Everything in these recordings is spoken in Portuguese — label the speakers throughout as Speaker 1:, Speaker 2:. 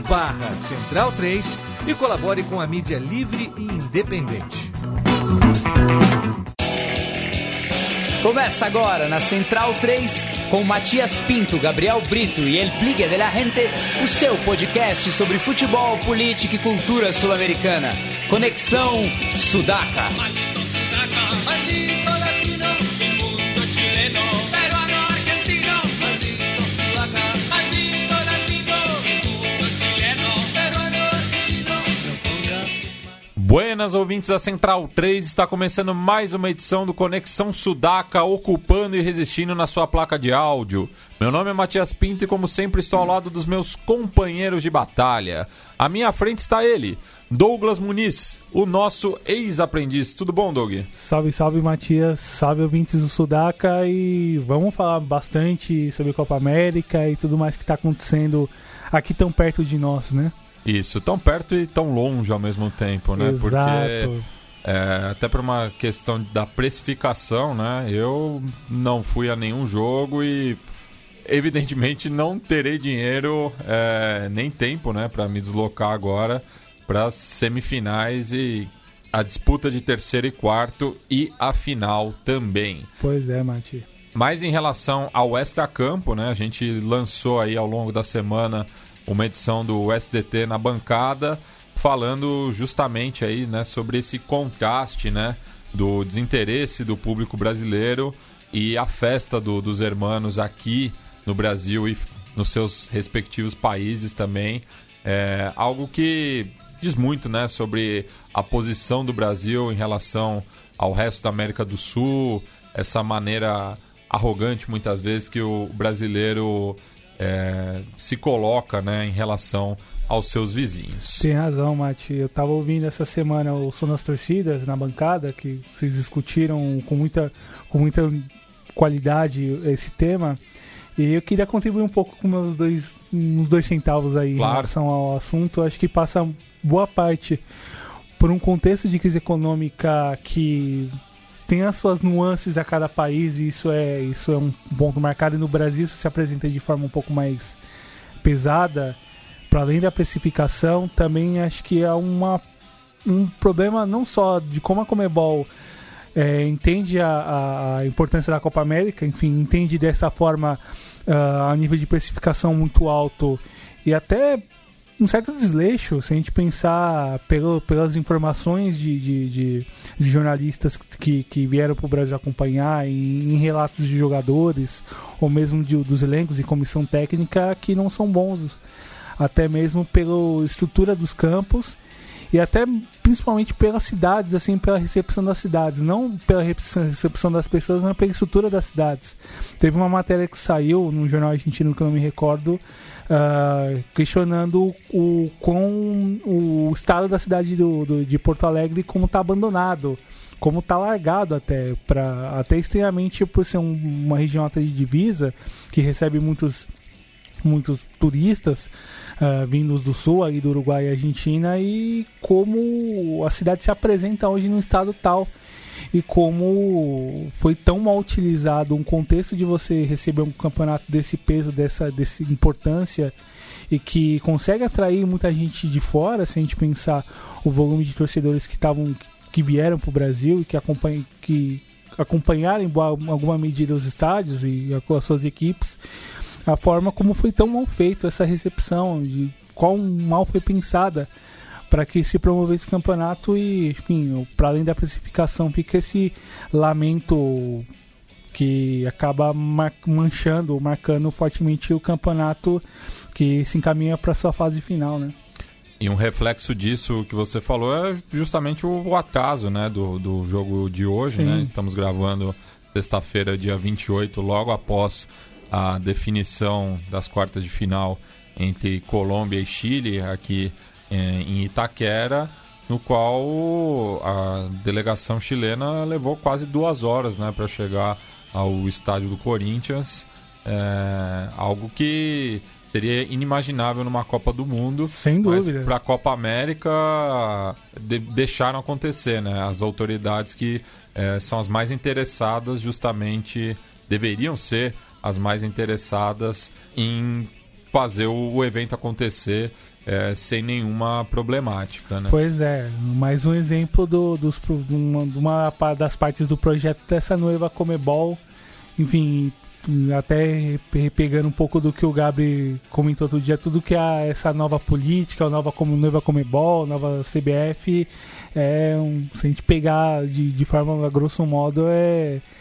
Speaker 1: barra Central 3 e colabore com a mídia livre e independente.
Speaker 2: Começa agora na Central 3 com Matias Pinto, Gabriel Brito e El Pligue de la Gente, o seu podcast sobre futebol, política e cultura sul-americana. Conexão Sudaca.
Speaker 3: Buenas ouvintes da Central 3, está começando mais uma edição do Conexão Sudaca, ocupando e resistindo na sua placa de áudio. Meu nome é Matias Pinto e, como sempre, estou ao lado dos meus companheiros de batalha. À minha frente está ele, Douglas Muniz, o nosso ex-aprendiz. Tudo bom, Doug?
Speaker 4: Salve, salve, Matias. Salve, ouvintes do Sudaca. E vamos falar bastante sobre Copa América e tudo mais que está acontecendo aqui tão perto de nós, né?
Speaker 3: Isso, tão perto e tão longe ao mesmo tempo, né?
Speaker 4: Exato.
Speaker 3: Porque é, até por uma questão da precificação, né? Eu não fui a nenhum jogo e evidentemente não terei dinheiro é, nem tempo, né, para me deslocar agora para as semifinais e a disputa de terceiro e quarto e a final também.
Speaker 4: Pois é, Mati.
Speaker 3: Mas em relação ao extra-campo, né, a gente lançou aí ao longo da semana uma edição do SDT na bancada, falando justamente aí, né, sobre esse contraste, né, do desinteresse do público brasileiro e a festa do, dos hermanos aqui no Brasil e nos seus respectivos países também. É algo que diz muito, né, sobre a posição do Brasil em relação ao resto da América do Sul, essa maneira arrogante muitas vezes que o brasileiro é, se coloca né, em relação aos seus vizinhos.
Speaker 4: Tem razão, Mati. Eu estava ouvindo essa semana o Som das Torcidas na bancada, que vocês discutiram com muita, com muita qualidade esse tema. E eu queria contribuir um pouco com meus dois, uns dois centavos aí
Speaker 3: Claro.
Speaker 4: em relação ao assunto. Acho que passa boa parte por um contexto de crise econômica que tem as suas nuances a cada país e isso é, isso é um ponto marcado. E no Brasil isso se apresenta de forma um pouco mais pesada. Para além da precificação, também acho que é uma, um problema não só de como a Comebol é, entende a, a- importância da Copa América, enfim, entende dessa forma ah, a nível de precificação muito alto e até um certo desleixo, se a gente pensar pelo, pelas informações de, de, de- de jornalistas que, que vieram para o Brasil acompanhar, em, em relatos de jogadores, ou mesmo de- dos elencos e comissão técnica, que não são bons, até mesmo pela estrutura dos campos e até principalmente pelas cidades, assim, pela recepção das cidades, não pela recepção das pessoas, mas pela estrutura das cidades. Teve uma matéria que saiu num jornal argentino que eu não me recordo, ah, questionando o com o estado da cidade do, do- de Porto Alegre como está abandonado, como está largado até para até estranhamente por ser um- uma região até de divisa que recebe muitos muitos turistas ah, vindos do sul, aí do Uruguai e Argentina, e como a cidade se apresenta hoje num estado tal. E como foi tão mal utilizado um contexto de você receber um campeonato desse peso, dessa, dessa importância, e que consegue atrair muita gente de fora, se a gente pensar o volume de torcedores que estavam que vieram para o Brasil e que, acompanham, que acompanharam em alguma medida os estádios e as suas equipes, a forma como foi tão mal feita essa recepção, de qual mal foi pensada para que se promovesse esse campeonato e, enfim, para além da classificação, fica esse lamento que acaba manchando, marcando fortemente o campeonato que se encaminha para sua fase final, né?
Speaker 3: E um reflexo disso que você falou é justamente o, o atraso né, do, do jogo de hoje.
Speaker 4: Sim.
Speaker 3: Né? Estamos gravando sexta-feira, dia 28, logo após a definição das quartas de final entre Colômbia e Chile aqui é, em Itaquera, no qual a delegação chilena levou quase duas horas né, para chegar ao estádio do Corinthians. É, algo que seria inimaginável numa Copa do Mundo.
Speaker 4: Sem dúvida.
Speaker 3: Para a Copa América de, deixaram acontecer, né? As autoridades que é, são as mais interessadas, justamente deveriam ser as mais interessadas em fazer o, evento acontecer é, sem nenhuma problemática. Né?
Speaker 4: Pois é, mais um exemplo do, dos, uma, uma das partes do projeto dessa noiva Comebol. Enfim, até pegando um pouco do que o Gabi comentou outro dia, tudo que é essa nova política, a nova noiva Comebol, nova CBF, é um, se a gente pegar de, de forma a grosso modo, é a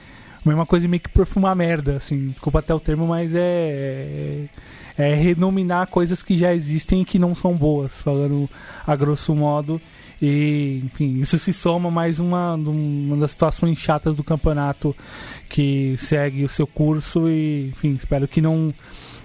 Speaker 4: mesma coisa meio que perfumar merda, assim, desculpa até o termo, mas é, é, é renominar coisas que já existem e que não são boas, falando a grosso modo. E, enfim, isso se soma mais uma, uma das situações chatas do campeonato que segue o seu curso e, enfim, espero que não,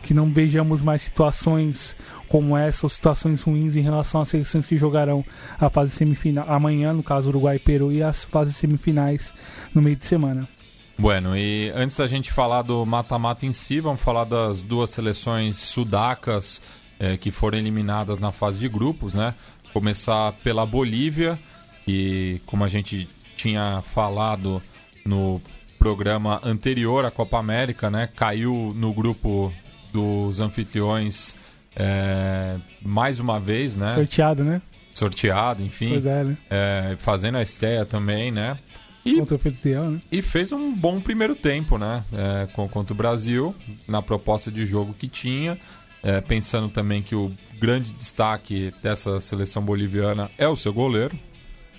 Speaker 4: que não vejamos mais situações como essa ou situações ruins em relação às seleções que jogarão a fase semifinal amanhã, no caso Uruguai e Peru, e as fases semifinais no meio de semana.
Speaker 3: Bueno, e antes da gente falar do mata-mata em si, vamos falar das duas seleções sudacas eh, que foram eliminadas na fase de grupos, né? Começar pela Bolívia, que, como a gente tinha falado no programa anterior à Copa América, né? Caiu no grupo dos anfitriões é, mais uma vez, né?
Speaker 4: Sorteado, né?
Speaker 3: Sorteado, enfim. Pois é, né? É, fazendo a estreia também, né?
Speaker 4: E, contra o né?
Speaker 3: E fez um bom primeiro tempo, né? É, contra o Brasil, na proposta de jogo que tinha. É, pensando também que o grande destaque dessa seleção boliviana é o seu goleiro,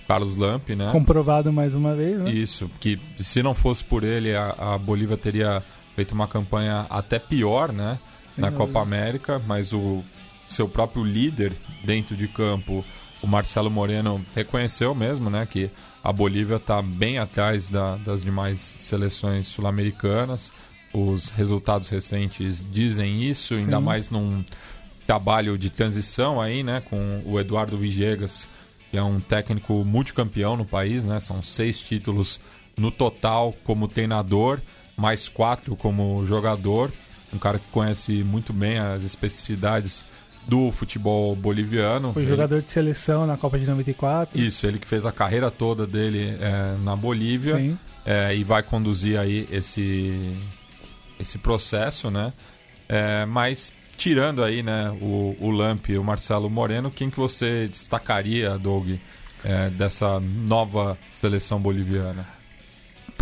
Speaker 3: Carlos Lamp, né?
Speaker 4: Comprovado mais uma vez, né?
Speaker 3: Isso, que se não fosse por ele, a, a Bolívia teria feito uma campanha até pior, né? Na Copa América, mas o seu próprio líder dentro de campo, o Marcelo Moreno, reconheceu mesmo, né? Que a Bolívia está bem atrás da, das demais seleções sul-americanas os resultados recentes dizem isso, Sim. ainda mais num trabalho de transição aí, né, com o Eduardo Vigegas, que é um técnico multicampeão no país, né, são seis títulos no total como treinador, mais quatro como jogador, um cara que conhece muito bem as especificidades do futebol boliviano.
Speaker 4: Foi ele... jogador de seleção na Copa de 94.
Speaker 3: Isso, ele que fez a carreira toda dele é, na Bolívia é, e vai conduzir aí esse esse processo, né? É, mas tirando aí, né, o, o Lamp e o Marcelo Moreno, quem que você destacaria, Doug, é, dessa nova seleção boliviana?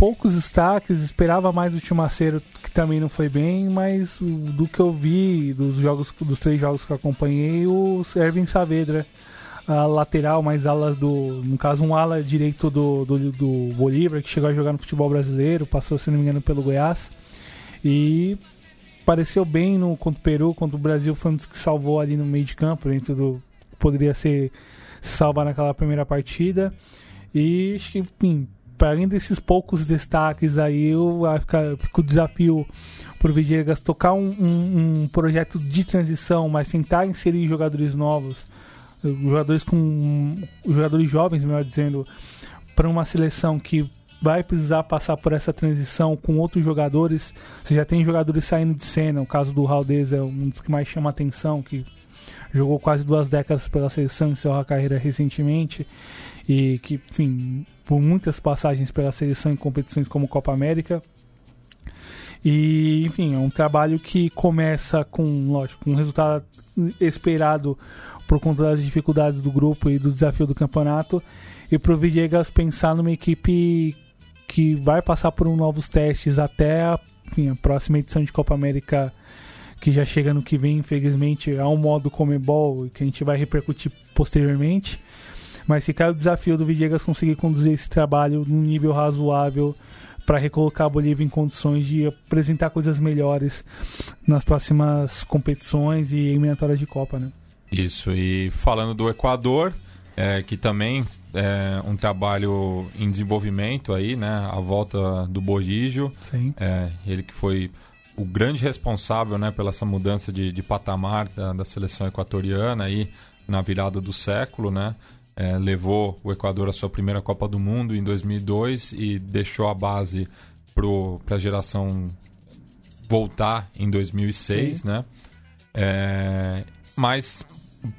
Speaker 4: Poucos destaques, esperava mais o Timaceiro, que também não foi bem, mas do que eu vi dos jogos, dos três jogos que eu acompanhei, o Ervin Saavedra, a lateral, mais alas do. No caso, um ala direito do, do, do Bolívar, que chegou a jogar no futebol brasileiro, passou, se não me engano, pelo Goiás. E pareceu bem no contra o Peru, contra o Brasil, foi um dos que salvou ali no meio de campo, dentro do. Poderia ser se salvar naquela primeira partida. E enfim, para além desses poucos destaques aí, eu fica, fica o desafio o Villegas tocar um, um, um, projeto de transição, mas tentar inserir jogadores novos, jogadores com jogadores jovens, melhor dizendo, para uma seleção que vai precisar passar por essa transição com outros jogadores. Você já tem jogadores saindo de cena, o caso do Raldez é um dos que mais chama atenção, que jogou quase duas décadas pela seleção, encerrou a carreira recentemente e que, enfim, por muitas passagens pela seleção em competições como Copa América. E, enfim, é um trabalho que começa com, lógico, um resultado esperado por conta das dificuldades do grupo e do desafio do campeonato. E pro Villegas pensar numa equipe que vai passar por um novos testes até a, enfim, a próxima edição de Copa América que já chega no que vem, infelizmente, há um modo Comebol que a gente vai repercutir posteriormente. Mas fica o desafio do Villegas conseguir conduzir esse trabalho num nível razoável para recolocar a Bolívia em condições de apresentar coisas melhores nas próximas competições e eliminatórias de Copa, né?
Speaker 3: Isso, e falando do Equador, é, que também é um trabalho em desenvolvimento aí, né? A volta do Borígio.
Speaker 4: Sim.
Speaker 3: É, ele que foi o grande responsável né, pela essa mudança de, de patamar da, da, seleção equatoriana aí na virada do século, né? É, levou o Equador à sua primeira Copa do Mundo em 2002 e deixou a base para a geração voltar em 2006, Sim. né? É, mas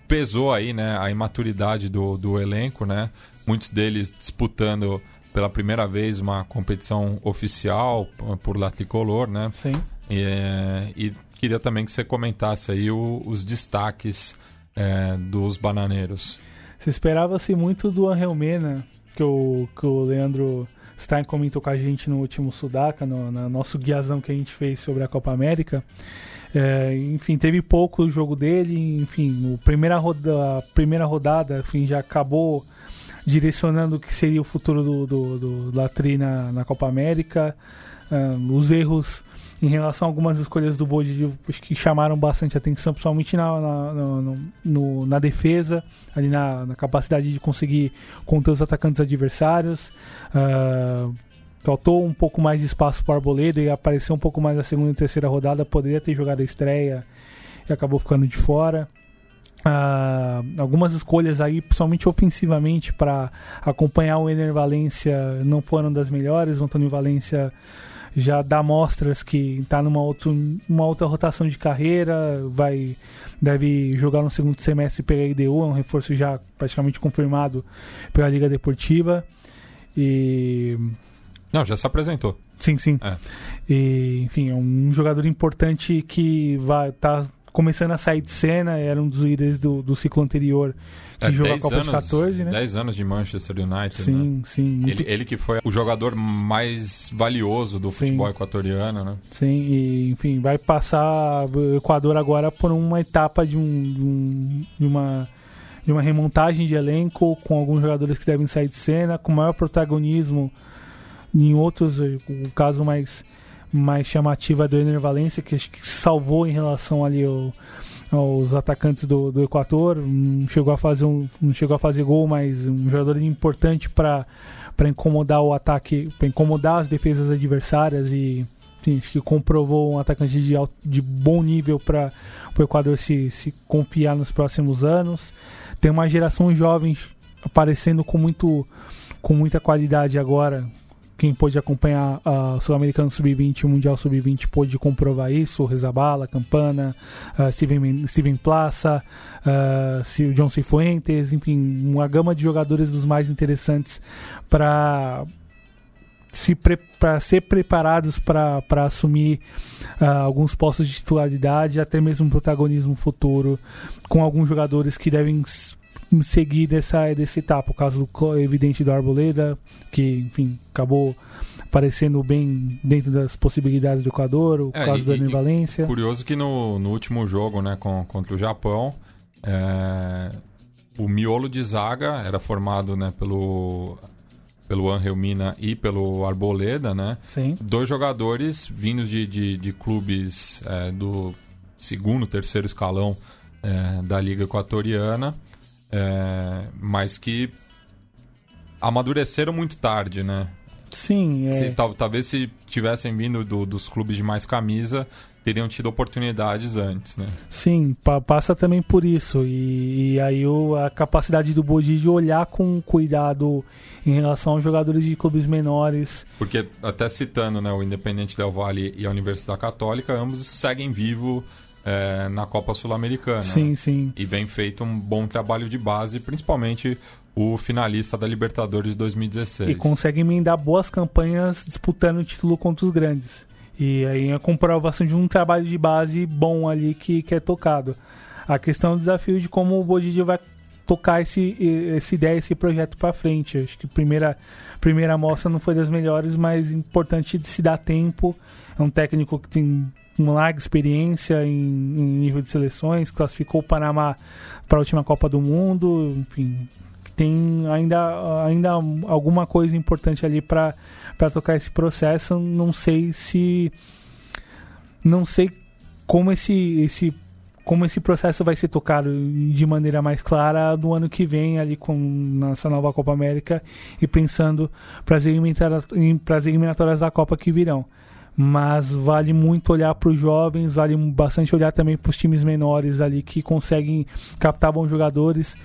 Speaker 3: pesou aí, né, a imaturidade do, do elenco, né? Muitos deles disputando pela primeira vez uma competição oficial por La Tricolor, né?
Speaker 4: Sim.
Speaker 3: E, é, e queria também que você comentasse aí o, os destaques é, dos bananeiros.
Speaker 4: Se esperava-se muito do Angel Mena, que o, que o Leandro Stein comentou com a gente no último Sudaca, no, no nosso guiazão que a gente fez sobre a Copa América. É, enfim, teve pouco o jogo dele, enfim, a primeira, roda, a primeira rodada enfim, já acabou direcionando o que seria o futuro do, do, do Latri na, na Copa América. Os erros em relação a algumas escolhas do Bode que chamaram bastante atenção, principalmente na, na, no, na defesa, ali na, na, capacidade de conseguir conter os atacantes adversários. Uh, faltou um pouco mais de espaço para o Arboleda e apareceu um pouco mais na segunda e terceira rodada. Poderia ter jogado a estreia e acabou ficando de fora. Uh, algumas escolhas aí, principalmente ofensivamente, para acompanhar o Ener Valência não foram das melhores. O Antônio Valência já dá mostras que está numa outra, uma outra rotação de carreira, vai deve jogar no segundo semestre pela IDU, é um reforço já praticamente confirmado pela Liga Deportiva. E
Speaker 3: não, já se apresentou.
Speaker 4: Sim, sim. É. E, enfim, é um jogador importante que vai tá começando a sair de cena, era um dos líderes do, do ciclo anterior é, jogou a Copa
Speaker 3: anos,
Speaker 4: de 14, né?
Speaker 3: 10 anos de Manchester United,
Speaker 4: Sim,
Speaker 3: né?
Speaker 4: sim.
Speaker 3: Muito... Ele, ele que foi o jogador mais valioso do sim. futebol equatoriano, né?
Speaker 4: Sim, e enfim, vai passar o Equador agora por uma etapa de, um, de, um, de uma de uma remontagem de elenco com alguns jogadores que devem sair de cena, com maior protagonismo em outros, o caso mais, mais chamativo é do Ener Valencia, que acho que salvou em relação ali ao, aos atacantes do, do Equador. Não chegou a fazer um, não chegou a fazer gol, mas um jogador importante para para incomodar o ataque, para incomodar as defesas adversárias e enfim, que comprovou um atacante de, alto, de bom nível para o Equador se, se confiar nos próximos anos. Tem uma geração jovem aparecendo com muito com muita qualidade agora, quem pôde acompanhar o Sul-Americano Sub-20 e Mundial Sub-20 pôde comprovar isso, Rezabala, Campana, uh, Steven, Steven Plaça, uh, John Cifuentes, enfim, uma gama de jogadores dos mais interessantes para se para ser preparados para assumir uh, alguns postos de titularidade, até mesmo protagonismo futuro, com alguns jogadores que devem seguir dessa, desse etapa. O caso do, evidente do Arboleda, que, enfim, acabou aparecendo bem dentro das possibilidades do Equador, o é, caso e, do Enem Valência.
Speaker 3: Curioso que no, no último jogo, né, com, contra o Japão, é, o miolo de zaga era formado né, pelo pelo Angel Mina e pelo Arboleda, né?
Speaker 4: Sim.
Speaker 3: Dois jogadores vindos de, de, de clubes é, do segundo, terceiro escalão é, da Liga Equatoriana é, mas que amadureceram muito tarde, né?
Speaker 4: Sim, é.
Speaker 3: Se, tal, talvez se tivessem vindo do, dos clubes de mais camisa, teriam tido oportunidades antes, né?
Speaker 4: Sim, pa passa também por isso. E, e aí o, a capacidade do Bodi de olhar com cuidado em relação aos jogadores de clubes menores.
Speaker 3: Porque, até citando né, o Independente Del Valle e a Universidade Católica, ambos seguem vivo é, na Copa Sul-Americana.
Speaker 4: Sim,
Speaker 3: né?
Speaker 4: sim.
Speaker 3: E vem feito um bom trabalho de base, principalmente o finalista da Libertadores de 2016.
Speaker 4: E consegue emendar boas campanhas disputando o título contra os grandes. E aí a comprovação de um trabalho de base bom ali que, que é tocado. A questão do desafio de como o Bodidi vai tocar esse, essa ideia, esse projeto para frente. Acho que a primeira, primeira amostra não foi das melhores, mas importante de se dar tempo. É um técnico que tem uma larga experiência em, em nível de seleções, classificou o Panamá para a última Copa do Mundo, enfim, tem ainda, ainda alguma coisa importante ali para tocar esse processo. Não sei se. Não sei como esse, esse, como esse processo vai ser tocado de maneira mais clara do ano que vem, ali com nessa nova Copa América e pensando para as eliminatórias da Copa que virão mas vale muito olhar para os jovens, vale bastante olhar também para os times menores ali que conseguem captar bons jogadores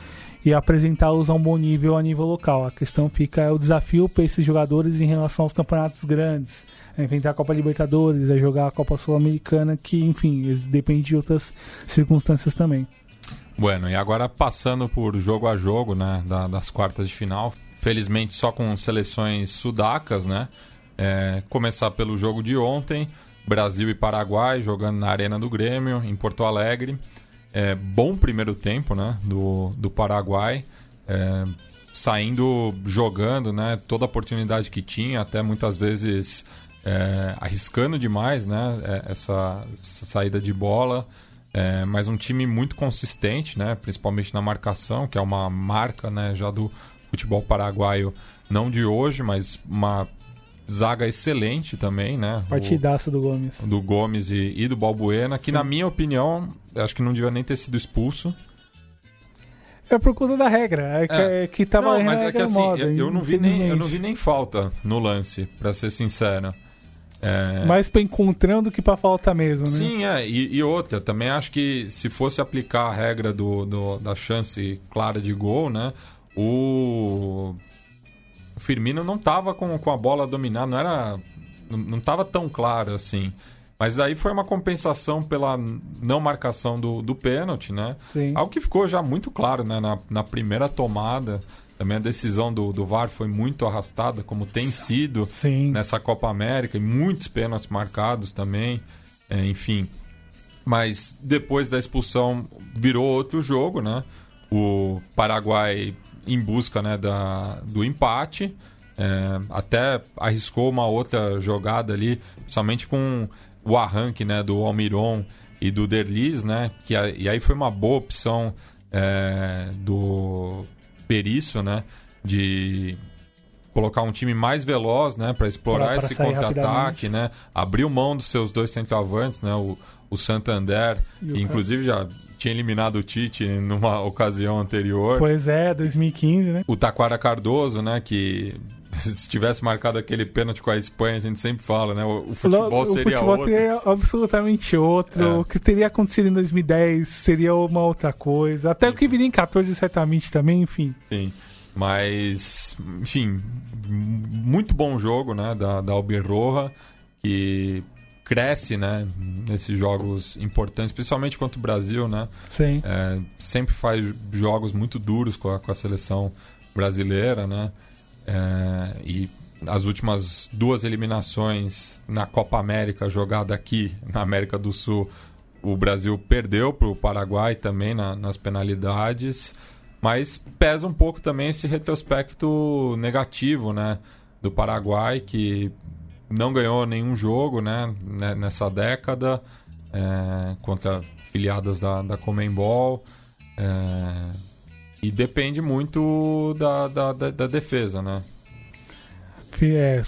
Speaker 4: e apresentá-los a um bom nível a nível local. A questão fica é o desafio para esses jogadores em relação aos campeonatos grandes, a enfrentar a Copa Libertadores, a jogar a Copa Sul-Americana, que enfim depende de outras circunstâncias também.
Speaker 3: Bueno, e agora passando por jogo a jogo, né, da, das quartas de final, felizmente só com seleções sudacas, né? É, começar pelo jogo de ontem, Brasil e Paraguai jogando na Arena do Grêmio, em Porto Alegre. É, bom primeiro tempo né, do, do Paraguai, é, saindo jogando né, toda a oportunidade que tinha, até muitas vezes é, arriscando demais né, é, essa, essa saída de bola. É, mas um time muito consistente, né, principalmente na marcação, que é uma marca né, já do futebol paraguaio, não de hoje, mas uma zaga excelente também, né?
Speaker 4: Partidaço o, do Gomes.
Speaker 3: Do Gomes e, e do Balbuena, que Sim. na minha opinião, acho que não devia nem ter sido expulso.
Speaker 4: É por conta da regra, é que, é. que tava
Speaker 3: não, mas é que assim, moda, eu, não vi nem, eu não vi nem falta no lance, para ser sincero.
Speaker 4: É... Mais pra encontrando que pra falta mesmo, né?
Speaker 3: Sim, é. E, e, outra, também acho que se fosse aplicar a regra do, do, da chance clara de gol, né? O Firmino não estava com, com a bola dominada, não era. Não estava tão claro assim. Mas daí foi uma compensação pela não marcação do, do pênalti, né? Sim. Algo que ficou já muito claro, né? Na, na primeira tomada. Também a decisão do, do VAR foi muito arrastada, como tem sido Sim. nessa Copa América, e muitos pênaltis marcados também. É, enfim. Mas depois da expulsão virou outro jogo, né? O Paraguai em busca né, da, do empate. É, até arriscou uma outra jogada ali, principalmente com o arranque né, do Almiron e do Derlis, né? Que, e aí foi uma boa opção é, do Perício, né? De colocar um time mais veloz, né? Para explorar pra, pra esse contra-ataque, né? Abriu mão dos seus dois centroavantes, né? O, o Santander, que inclusive já tinha eliminado o Tite numa ocasião anterior.
Speaker 4: Pois é, 2015, né?
Speaker 3: O Taquara Cardoso, né, que se tivesse marcado aquele pênalti com a Espanha, a gente sempre fala, né? O, futebol seria
Speaker 4: o futebol
Speaker 3: outro.
Speaker 4: seria absolutamente outro. É. O que teria acontecido em 2010 seria uma outra coisa. Até Sim. o que viria em 14 certamente também, enfim.
Speaker 3: Sim. Mas, enfim, muito bom jogo, né, da, da Albirroja, que cresce, né, nesses jogos importantes, principalmente contra o Brasil, né?
Speaker 4: Sim.
Speaker 3: É, sempre faz jogos muito duros com a, com a seleção brasileira, né? É, e as últimas duas eliminações na Copa América jogada aqui na América do Sul, o Brasil perdeu para o Paraguai também na, nas penalidades, mas pesa um pouco também esse retrospecto negativo, né? Do Paraguai, que não ganhou nenhum jogo né, né, nessa década é, contra filiadas da, da Comembol. É, e depende muito da, da, da, da defesa, né?
Speaker 4: É,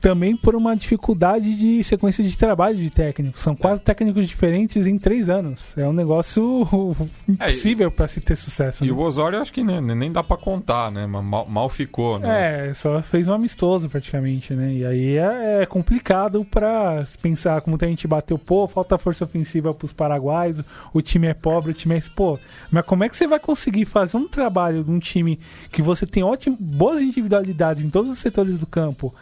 Speaker 4: também por uma dificuldade de sequência de trabalho de técnicos. São quatro técnicos diferentes em três anos. É um negócio impossível é, para se ter sucesso.
Speaker 3: E
Speaker 4: né?
Speaker 3: o Osório acho que nem, nem dá para contar, né? Mal, mal ficou, né?
Speaker 4: É, só fez um amistoso praticamente, né? E aí é, é complicado para pensar como tem a gente bateu, pô, falta força ofensiva para os paraguaios, o time é pobre, o time é... Pô, mas como é que você vai conseguir fazer um trabalho de um time que você tem ótimas, boas individualidades em todos os setores do campo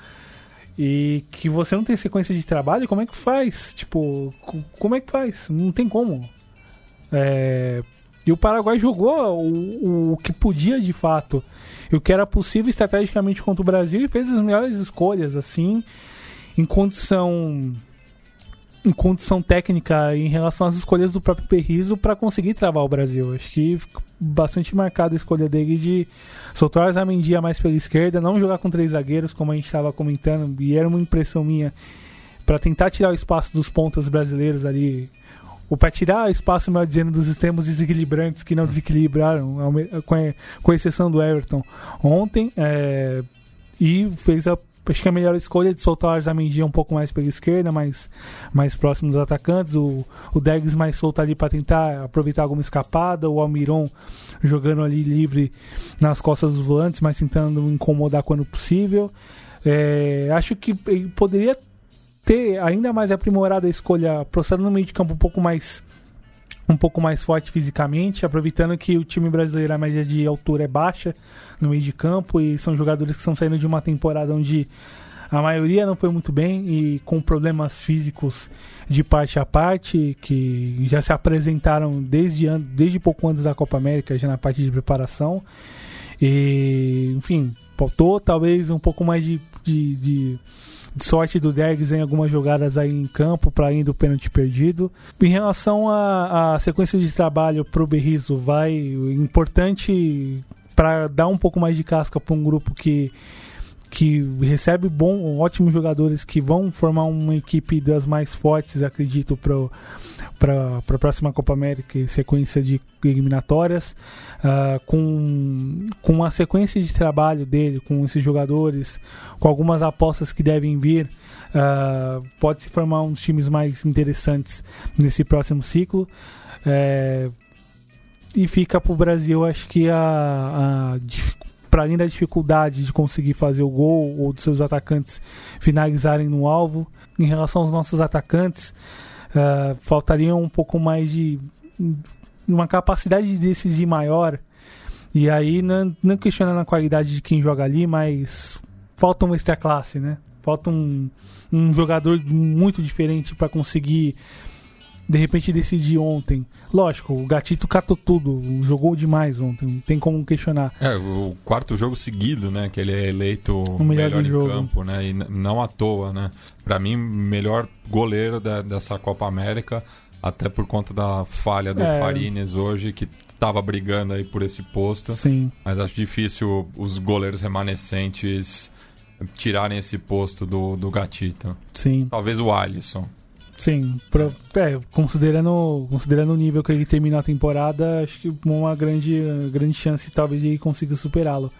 Speaker 4: e que você não tem sequência de trabalho, como é que faz? Tipo, como é que faz? Não tem como. É... E o Paraguai jogou o, o que podia de fato, e o que era possível estrategicamente contra o Brasil e fez as melhores escolhas, assim, em condição em condição técnica em relação às escolhas do próprio Perriso para conseguir travar o Brasil. Acho que bastante marcada a escolha dele de soltar o Zamendia mais pela esquerda, não jogar com três zagueiros, como a gente estava comentando, e era uma impressão minha para tentar tirar o espaço dos pontas brasileiros ali, ou para tirar espaço, melhor dizendo, dos extremos desequilibrantes que não desequilibraram, com exceção do Everton ontem, é, e fez a acho que a melhor escolha é de soltar o Arzamendi um pouco mais pela esquerda, mais, mais próximo dos atacantes. O, o mais solto ali para tentar aproveitar alguma escapada. O Almiron jogando ali livre nas costas dos volantes, mas tentando incomodar quando possível. É, acho que ele poderia ter ainda mais aprimorado a escolha, processando no meio de campo um pouco mais um pouco mais forte fisicamente, aproveitando que o time brasileiro a média de altura é baixa no meio de campo e são jogadores que estão saindo de uma temporada onde a maioria não foi muito bem e com problemas físicos de parte a parte que já se apresentaram desde, desde pouco antes da Copa América, já na parte de preparação. E, enfim, faltou talvez um pouco mais de, de, de sorte do Dergs em algumas jogadas aí em campo para ir do pênalti perdido. Em relação à sequência de trabalho para o Berrizo, vai importante para dar um pouco mais de casca para um grupo que que recebe bom, ótimos jogadores que vão formar uma equipe das mais fortes, acredito, para a próxima Copa América e sequência de eliminatórias. Uh, com, com a sequência de trabalho dele, com esses jogadores, com algumas apostas que devem vir, uh, pode se formar uns times mais interessantes nesse próximo ciclo. É, e fica para o Brasil, acho que a, a para além da dificuldade de conseguir fazer o gol ou dos seus atacantes finalizarem no alvo, em relação aos nossos atacantes, uh, faltaria um pouco mais de uma capacidade de decidir maior. E aí, não, não questionando a qualidade de quem joga ali, mas falta uma extra classe, né? Falta um, um jogador muito diferente para conseguir de repente decidir ontem. Lógico, o Gatito catou tudo, jogou demais ontem, não tem como questionar.
Speaker 3: É, o quarto jogo seguido, né, que ele é eleito o melhor, melhor em jogo. campo, né, e não à toa, né. Para mim, melhor goleiro da, dessa Copa América, até por conta da falha do é. Farines hoje, que estava brigando aí por esse posto.
Speaker 4: Sim.
Speaker 3: Mas acho difícil os goleiros remanescentes tirarem esse posto do, do Gatito.
Speaker 4: Sim.
Speaker 3: Talvez o Alisson.
Speaker 4: Sim, pro, é, considerando, considerando o nível que ele terminou a temporada, acho que uma grande, grande chance talvez de ele consiga superá-lo.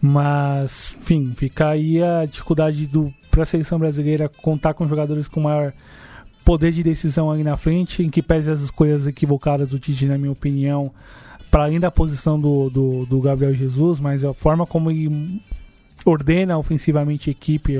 Speaker 4: Mas, enfim, fica aí a dificuldade para a seleção brasileira contar com jogadores com maior poder de decisão ali na frente, em que pese as escolhas equivocadas do Tite, na minha opinião, para além da posição do, do, do, Gabriel Jesus, mas a forma como ele ordena ofensivamente a equipe,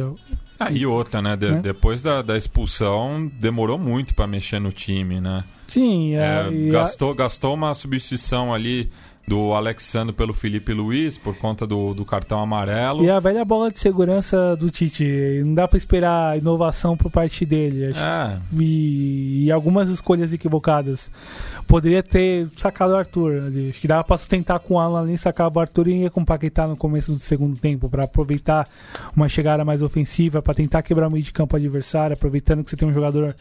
Speaker 3: ah, e outra, né? De, né? Depois da, da, expulsão, demorou muito para mexer no time, né?
Speaker 4: Sim,
Speaker 3: é, gastou, a... gastou uma substituição ali do Alexandre pelo Felipe Luiz por conta do, do cartão amarelo.
Speaker 4: E a velha bola de segurança do Tite. Não dá para esperar inovação por parte dele.
Speaker 3: É.
Speaker 4: E, e, algumas escolhas equivocadas. Poderia ter sacado o Arthur. Ali. Acho que dava para sustentar com o Alan ali, sacar o Arthur e ia com o Paquetá no começo do segundo tempo para aproveitar uma chegada mais ofensiva, para tentar quebrar o meio de campo adversário, aproveitando que você tem um jogador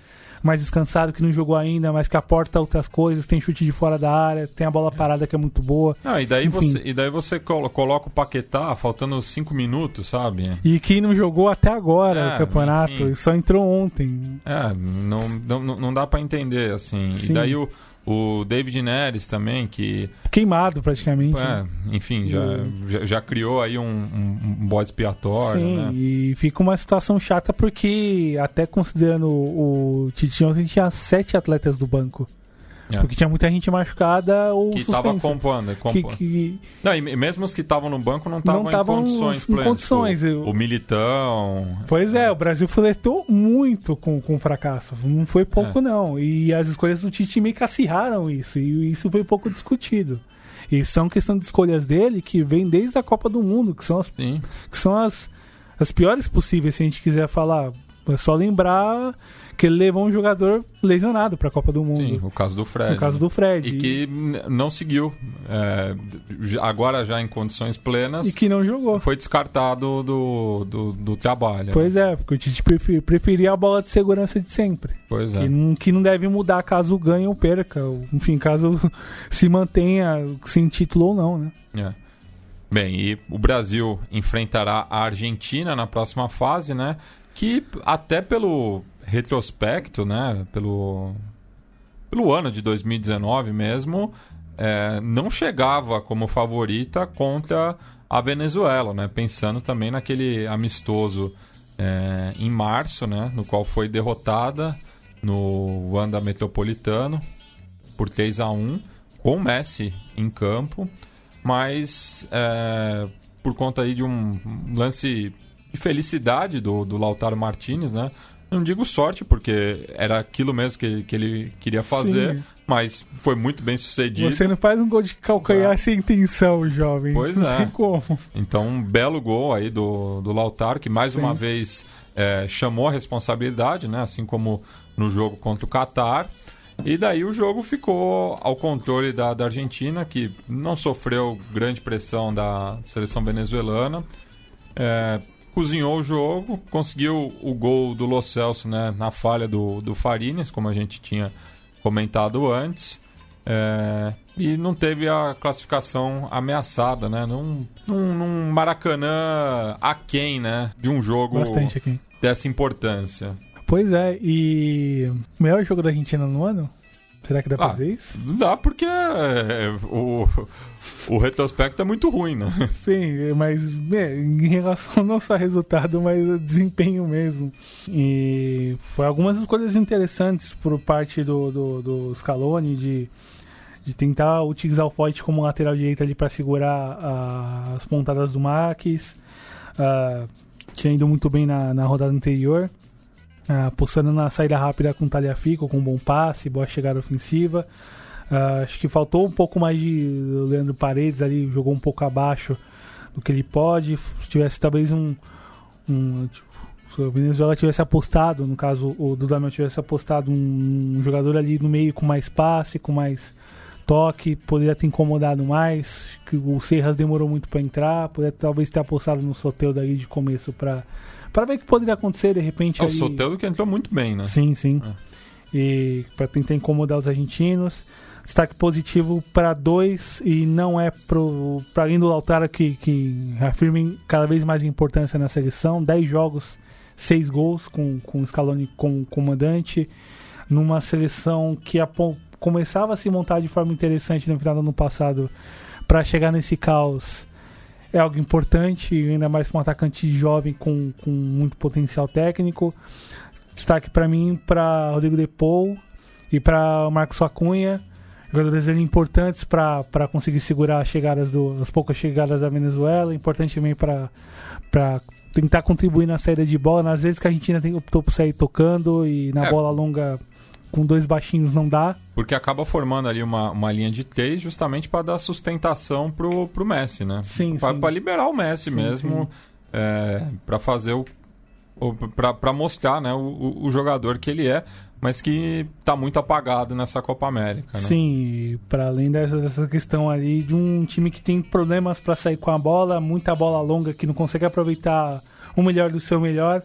Speaker 4: mais descansado, que não jogou ainda, mas que aporta outras coisas, tem chute de fora da área, tem a bola parada que é muito boa.
Speaker 3: Não, e daí você, e daí você coloca o Paquetá faltando cinco minutos, sabe?
Speaker 4: E quem não jogou até agora é, no campeonato, enfim. só entrou ontem.
Speaker 3: É, não, não, não dá para entender, assim. Sim. E daí o o David Neres também, que.
Speaker 4: Queimado praticamente.
Speaker 3: É, né? enfim, já, já, já, criou aí um, um, um bode expiatório. Sim, né?
Speaker 4: e fica uma situação chata porque, até considerando o Tite ontem, tinha sete atletas do banco. É. Porque tinha muita gente machucada ou
Speaker 3: Que estava compondo. Que, que... Não, e mesmo os que estavam no banco não estavam em condições plenas. Em condições. O, o, Militão...
Speaker 4: Pois é, o Brasil fletou muito com, com o fracasso. Não foi pouco, é. não. E as escolhas do Tite meio que acirraram isso. E isso foi pouco discutido. E são questão de escolhas dele que vem desde a Copa do Mundo, que são as,
Speaker 3: Sim.
Speaker 4: que são as, as piores possíveis, se a gente quiser falar. É só lembrar que ele levou um jogador lesionado para a Copa do Mundo.
Speaker 3: Sim, o caso do Fred.
Speaker 4: O caso do Fred.
Speaker 3: E que não seguiu. É, agora já em condições plenas.
Speaker 4: E que não jogou.
Speaker 3: Foi descartado do, do, do trabalho.
Speaker 4: Pois é, porque o Tite preferia a bola de segurança de sempre.
Speaker 3: Pois é.
Speaker 4: Que não, que não deve mudar caso ganhe ou perca. Enfim, caso se mantenha sem título ou não, né?
Speaker 3: É. Bem, e o Brasil enfrentará a Argentina na próxima fase, né? Que até pelo, retrospecto, né, pelo, pelo ano de 2019 mesmo, é, não chegava como favorita contra a Venezuela, né, pensando também naquele amistoso é, em março, né, no qual foi derrotada no Wanda Metropolitano por 3 a 1 com Messi em campo, mas é, por conta aí de um lance de felicidade do, do Lautaro Martinez, né? Não digo sorte, porque era aquilo mesmo que, que ele queria fazer, Sim. mas foi muito bem sucedido.
Speaker 4: Você não faz um gol de calcanhar ah. sem intenção, jovem.
Speaker 3: Pois
Speaker 4: não
Speaker 3: é.
Speaker 4: Tem como.
Speaker 3: Então, um belo gol aí do, do Lautaro, que mais Sim. uma vez é, chamou a responsabilidade, né? Assim como no jogo contra o Catar. E daí o jogo ficou ao controle da, da Argentina, que não sofreu grande pressão da seleção venezuelana. É, cozinhou o jogo, conseguiu o gol do Lo Celso né, na falha do, do Farines, como a gente tinha comentado antes. É, e não teve a classificação ameaçada, né? Num, num, num Maracanã aquém, né? De um jogo dessa importância.
Speaker 4: Pois é, e o melhor jogo da Argentina no ano? Será que dá pra ah, fazer isso?
Speaker 3: Dá porque é, o, o retrospecto é muito ruim, né?
Speaker 4: Sim, mas é, em relação não só resultado, mas desempenho mesmo. E foi algumas escolhas interessantes por parte do, do, do Scaloni de, de tentar utilizar o Foyt como lateral direito ali para segurar a, as pontadas do Max. Tinha ido muito bem na, na rodada anterior uh, apostando na saída rápida com Talhafico, com bom passe, boa chegada ofensiva. Uh, acho que faltou um pouco mais de Leandro Paredes ali, jogou um pouco abaixo do que ele pode. Se tivesse talvez um. um tipo, se o Venezuela tivesse apostado, no caso o Dudamel tivesse apostado um, um, jogador ali no meio com mais passe, com mais toque, poderia ter incomodado mais. Que o Serras demorou muito para entrar, poderia talvez ter apostado no Soteu dali de começo para para ver o que poderia acontecer de repente.
Speaker 3: É, o Soteldo que entrou muito bem, né?
Speaker 4: Sim, sim. É. E para tentar incomodar os argentinos. Destaque positivo para dois e não é para além do Lautaro que, que afirmem cada vez mais importância na seleção. Dez jogos, seis gols com, com Scaloni como comandante. Numa seleção que a, começava a se montar de forma interessante no final do ano passado para chegar nesse caos é algo importante, ainda mais para um atacante jovem com, com muito potencial técnico. Destaque para mim para Rodrigo Depou e para Marcos Acunha, jogadores importantes para conseguir segurar as chegadas do, as poucas chegadas da Venezuela, importante também para tentar contribuir na saída de bola, às vezes que a Argentina tem, optou por sair tocando e na é. bola longa com dois baixinhos não dá.
Speaker 3: Porque acaba formando ali uma, uma linha de três justamente para dar sustentação pro, pro Messi, né?
Speaker 4: Sim,
Speaker 3: Para liberar o Messi sim, mesmo, é, para fazer o. para mostrar né, o, o jogador que ele é, mas que está muito apagado nessa Copa América. Né?
Speaker 4: Sim, para além dessa, dessa questão ali de um time que tem problemas para sair com a bola, muita bola longa que não consegue aproveitar o melhor do seu melhor.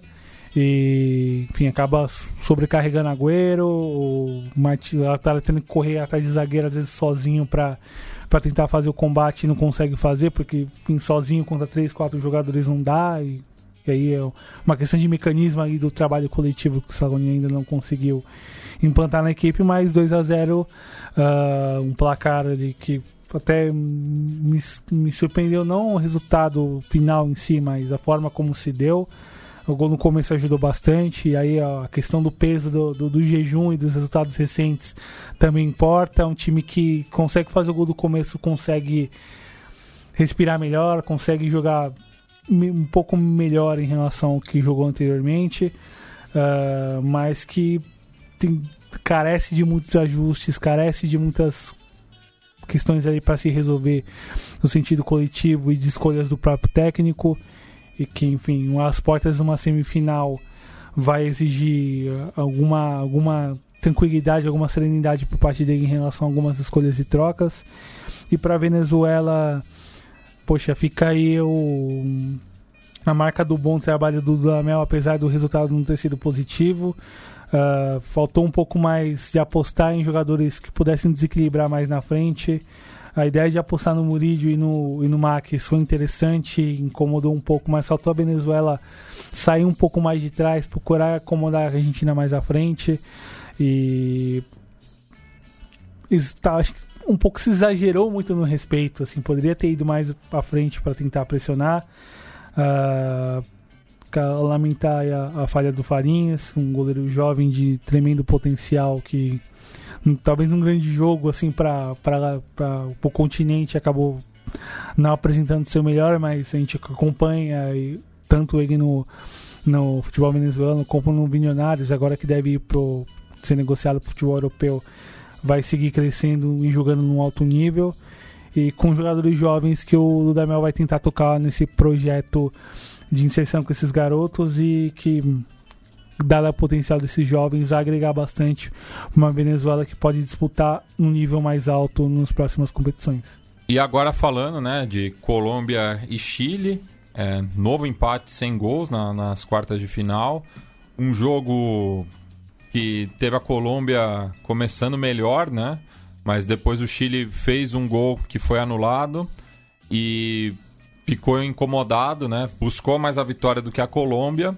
Speaker 4: E, enfim, acaba sobrecarregando Agüero. O tá tendo que correr atrás de zagueiro, às vezes sozinho, para tentar fazer o combate e não consegue fazer, porque enfim, sozinho contra três, quatro jogadores não dá. E, e, aí é uma questão de mecanismo aí do trabalho coletivo que o Saloni ainda não conseguiu implantar na equipe, mas 2 a 0 uh, ah, um placar ali que até me, me surpreendeu não o resultado final em si, mas a forma como se deu. O gol no começo ajudou bastante. E aí a questão do peso do, do, do, jejum e dos resultados recentes também importa. É um time que consegue fazer o gol do começo, consegue respirar melhor, consegue jogar um pouco melhor em relação ao que jogou anteriormente, uh, mas que tem, carece de muitos ajustes, carece de muitas questões ali para se resolver no sentido coletivo e de escolhas do próprio técnico e que, enfim, as portas de uma semifinal vai exigir alguma, alguma tranquilidade, alguma serenidade por parte dele em relação a algumas escolhas e trocas. E para Venezuela, poxa, fica aí o, a marca do bom trabalho do Dudamel, apesar do resultado não ter sido positivo. Uh, faltou um pouco mais de apostar em jogadores que pudessem desequilibrar mais na frente. A ideia de apostar no Murillo e no, e no Max foi interessante, incomodou um pouco, mas faltou a Venezuela sair um pouco mais de trás, procurar acomodar a Argentina mais à frente. E. Está, acho que um pouco se exagerou muito no respeito, assim, poderia ter ido mais à frente para tentar pressionar. Uh, lamentar a, a, falha do Farinhas, um goleiro jovem de tremendo potencial que talvez um grande jogo assim para o continente acabou não apresentando seu melhor, mas a gente acompanha e, tanto ele no, no futebol venezuelano, como no Milionários, agora que deve ir pro, ser negociado para o futebol europeu, vai seguir crescendo e jogando num alto nível. E com jogadores jovens que o Dudamel vai tentar tocar nesse projeto de inserção com esses garotos e que dado o potencial desses jovens, agregar bastante uma Venezuela que pode disputar um nível mais alto nas próximas competições.
Speaker 3: E agora falando né, de Colômbia e Chile, é, novo empate sem gols na, nas quartas de final. Um jogo que teve a Colômbia começando melhor, né? Mas depois o Chile fez um gol que foi anulado e ficou incomodado, né? Buscou mais a vitória do que a Colômbia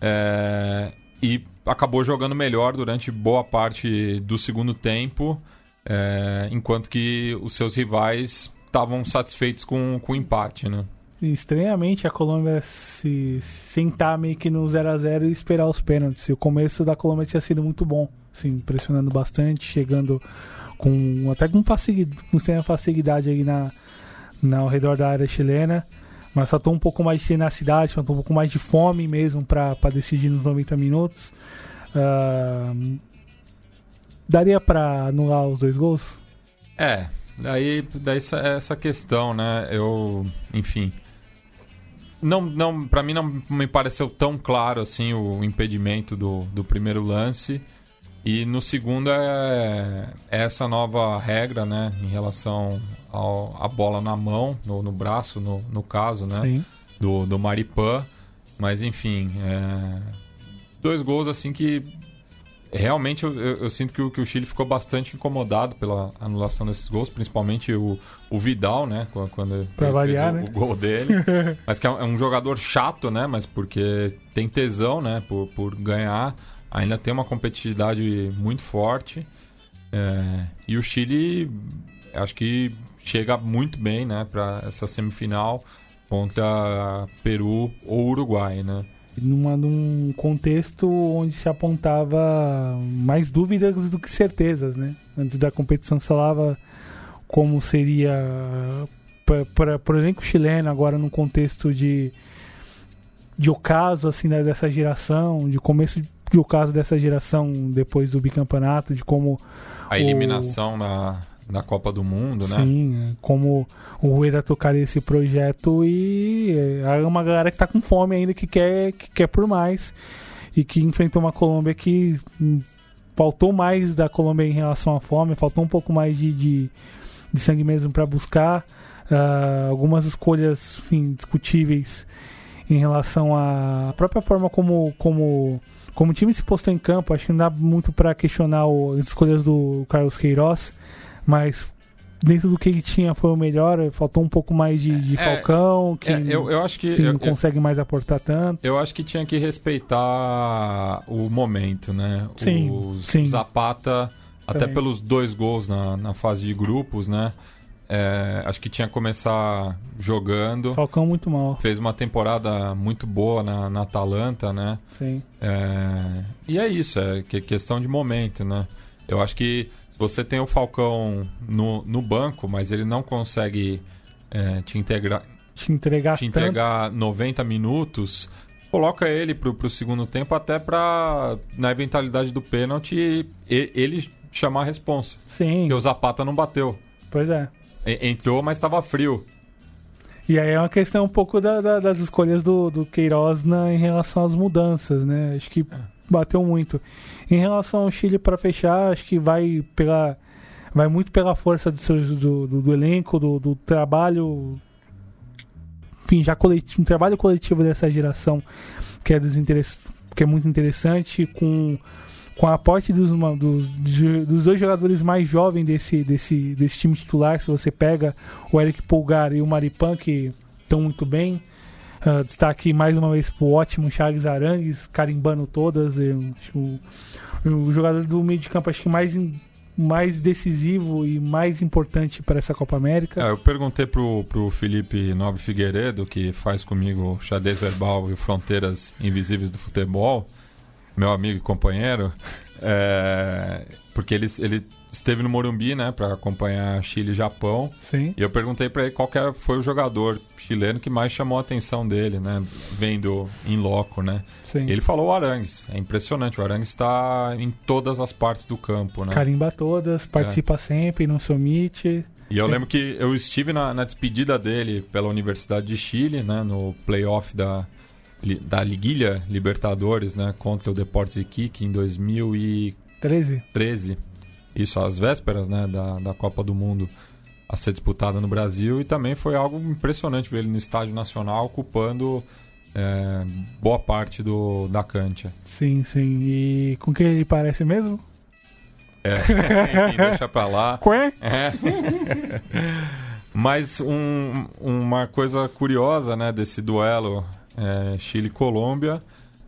Speaker 3: é, e acabou jogando melhor durante boa parte do segundo tempo, é, enquanto que os seus rivais estavam satisfeitos com, com o empate, né?
Speaker 4: Estranhamente a Colômbia se sentar meio que no 0 a 0 e esperar os pênaltis. O começo da Colômbia tinha sido muito bom, assim, pressionando bastante, chegando com até com facilidade, com certa facilidade aí na, na ao redor da área chilena. Mas faltou um pouco mais de tenacidade, faltou um pouco mais de fome mesmo para decidir nos 90 minutos. Uh, daria para anular os dois gols?
Speaker 3: É, daí, daí essa, essa questão, né? Eu, enfim, não, não, para mim não me pareceu tão claro assim o impedimento do, do primeiro lance. E no segundo é, é essa nova regra, né, em relação ao, a bola na mão, no, no braço, no, no caso, né, Sim. do, do Maripan. Mas enfim, é, dois gols assim que realmente eu, eu, eu, sinto que o, que o Chile ficou bastante incomodado pela anulação desses gols, principalmente o, o Vidal, né? Quando
Speaker 4: pra ele variar,
Speaker 3: fez
Speaker 4: o,
Speaker 3: né? o, gol dele. mas que é um, é um, jogador chato, né? Mas porque tem tesão, né? Por, por ganhar. Ainda tem uma competitividade muito forte. É, e o Chile, acho que chega muito bem, né? Para essa semifinal contra Peru ou Uruguai, né?
Speaker 4: Numa, num contexto onde se apontava mais dúvidas do que certezas, né? Antes da competição se falava como seria, pra, por exemplo, o chileno agora no contexto de de ocaso assim né, dessa geração, de começo de ocaso dessa geração depois do bicampeonato, de como
Speaker 3: a eliminação o... na da Copa do Mundo, né?
Speaker 4: Sim, como o Rueda tocaria esse projeto e é uma galera que tá com fome ainda, que quer, que quer por mais e que enfrentou uma Colômbia que hum, faltou mais da Colômbia em relação à fome, faltou um pouco mais de, de, de sangue mesmo para buscar uh, algumas escolhas enfim, discutíveis em relação à própria forma como, como, como o time se postou em campo. Acho que não dá muito para questionar o, as escolhas do Carlos Queiroz mas dentro do que ele tinha foi o melhor, faltou um pouco mais de, de é, Falcão, que,
Speaker 3: é, eu, eu acho que,
Speaker 4: que
Speaker 3: eu,
Speaker 4: não consegue mais aportar tanto.
Speaker 3: Eu acho que tinha que respeitar o momento, né?
Speaker 4: Sim,
Speaker 3: o
Speaker 4: sim.
Speaker 3: Zapata, até pelos dois gols na, na fase de grupos, né? É, acho que tinha que começar jogando.
Speaker 4: Falcão muito mal.
Speaker 3: Fez uma temporada muito boa na, na Atalanta, né?
Speaker 4: Sim.
Speaker 3: É, e é isso, é que questão de momento, né? Eu acho que você tem o Falcão no, no banco, mas ele não consegue é, te integrar.
Speaker 4: Te entregar,
Speaker 3: te entregar 90 minutos. Coloca ele pro, pro segundo tempo até para na eventualidade do pênalti ele chamar a responsa.
Speaker 4: Sim.
Speaker 3: Porque o Zapata não bateu.
Speaker 4: Pois é.
Speaker 3: Entrou, mas estava frio.
Speaker 4: E aí é uma questão um pouco da, da, das escolhas do, do Queiroz na, em relação às mudanças, né? Acho que é bateu muito. Em relação ao Chile, para fechar, acho que vai pela vai muito pela força do, do, do, do elenco, do, do, trabalho, enfim, já coletivo, um trabalho coletivo dessa geração que é, que é muito interessante, com, com a aporte dos, dos, dos dois jogadores mais jovens desse, desse, desse time titular, se você pega o Eric Pulgar e o Maripan, que estão muito bem, Destaque mais uma vez pro ótimo Charles Arangues, carimbando todas. o, o, jogador do meio de campo, acho que mais, mais decisivo e mais importante para essa Copa América.
Speaker 3: É, eu perguntei pro, pro Felipe Nobre Figueiredo, que faz comigo xadrez verbal e fronteiras invisíveis do futebol, meu amigo e companheiro, é, porque ele, ele esteve no Morumbi, né, para acompanhar Chile e Japão.
Speaker 4: Sim.
Speaker 3: E eu perguntei para ele qual que era, foi o jogador chileno que mais chamou a atenção dele, né, vendo em loco, né.
Speaker 4: Sim.
Speaker 3: Ele falou o Arangues. É impressionante, o Arangues está em todas as partes do campo, né.
Speaker 4: Carimba todas, participa sempre, não se omite.
Speaker 3: E eu
Speaker 4: Sim.
Speaker 3: lembro que eu estive na, na despedida dele pela Universidade de Chile, né, no playoff da, da Liguilha Libertadores, né, contra o Deportes Iquique em 2013.
Speaker 4: 13?
Speaker 3: Isso, às vésperas, né, da, da Copa do Mundo a ser disputada no Brasil. E também foi algo impressionante ver ele no Estádio Nacional ocupando é, boa parte do, da cancha.
Speaker 4: Sim, sim. E com quem ele parece mesmo?
Speaker 3: É, deixa pra lá.
Speaker 4: Quê?
Speaker 3: É. Mas um- uma coisa curiosa né, desse duelo é, Chile-Colômbia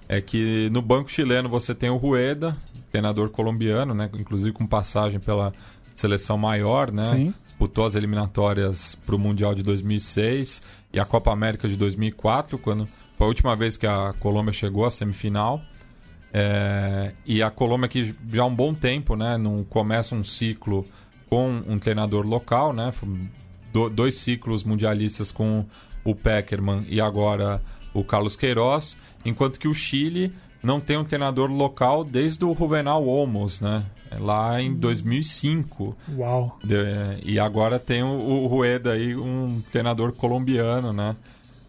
Speaker 3: é que no banco chileno você tem o Rueda, treinador colombiano, né, inclusive com passagem pela seleção maior, né?
Speaker 4: Sim.
Speaker 3: Disputou as eliminatórias para o Mundial de 2006 e a Copa América de 2004, quando foi a última vez que a Colômbia chegou à semifinal. É, e a Colômbia que já há um bom tempo, né, não começa um ciclo com um treinador local, né, do- dois ciclos mundialistas com o Peckerman e agora o Carlos Queiroz, enquanto que o Chile não tem um treinador local desde o Juvenal Olmos, né, lá em 2005.
Speaker 4: Uau.
Speaker 3: De- e agora tem o, o Rueda aí, um treinador colombiano, né?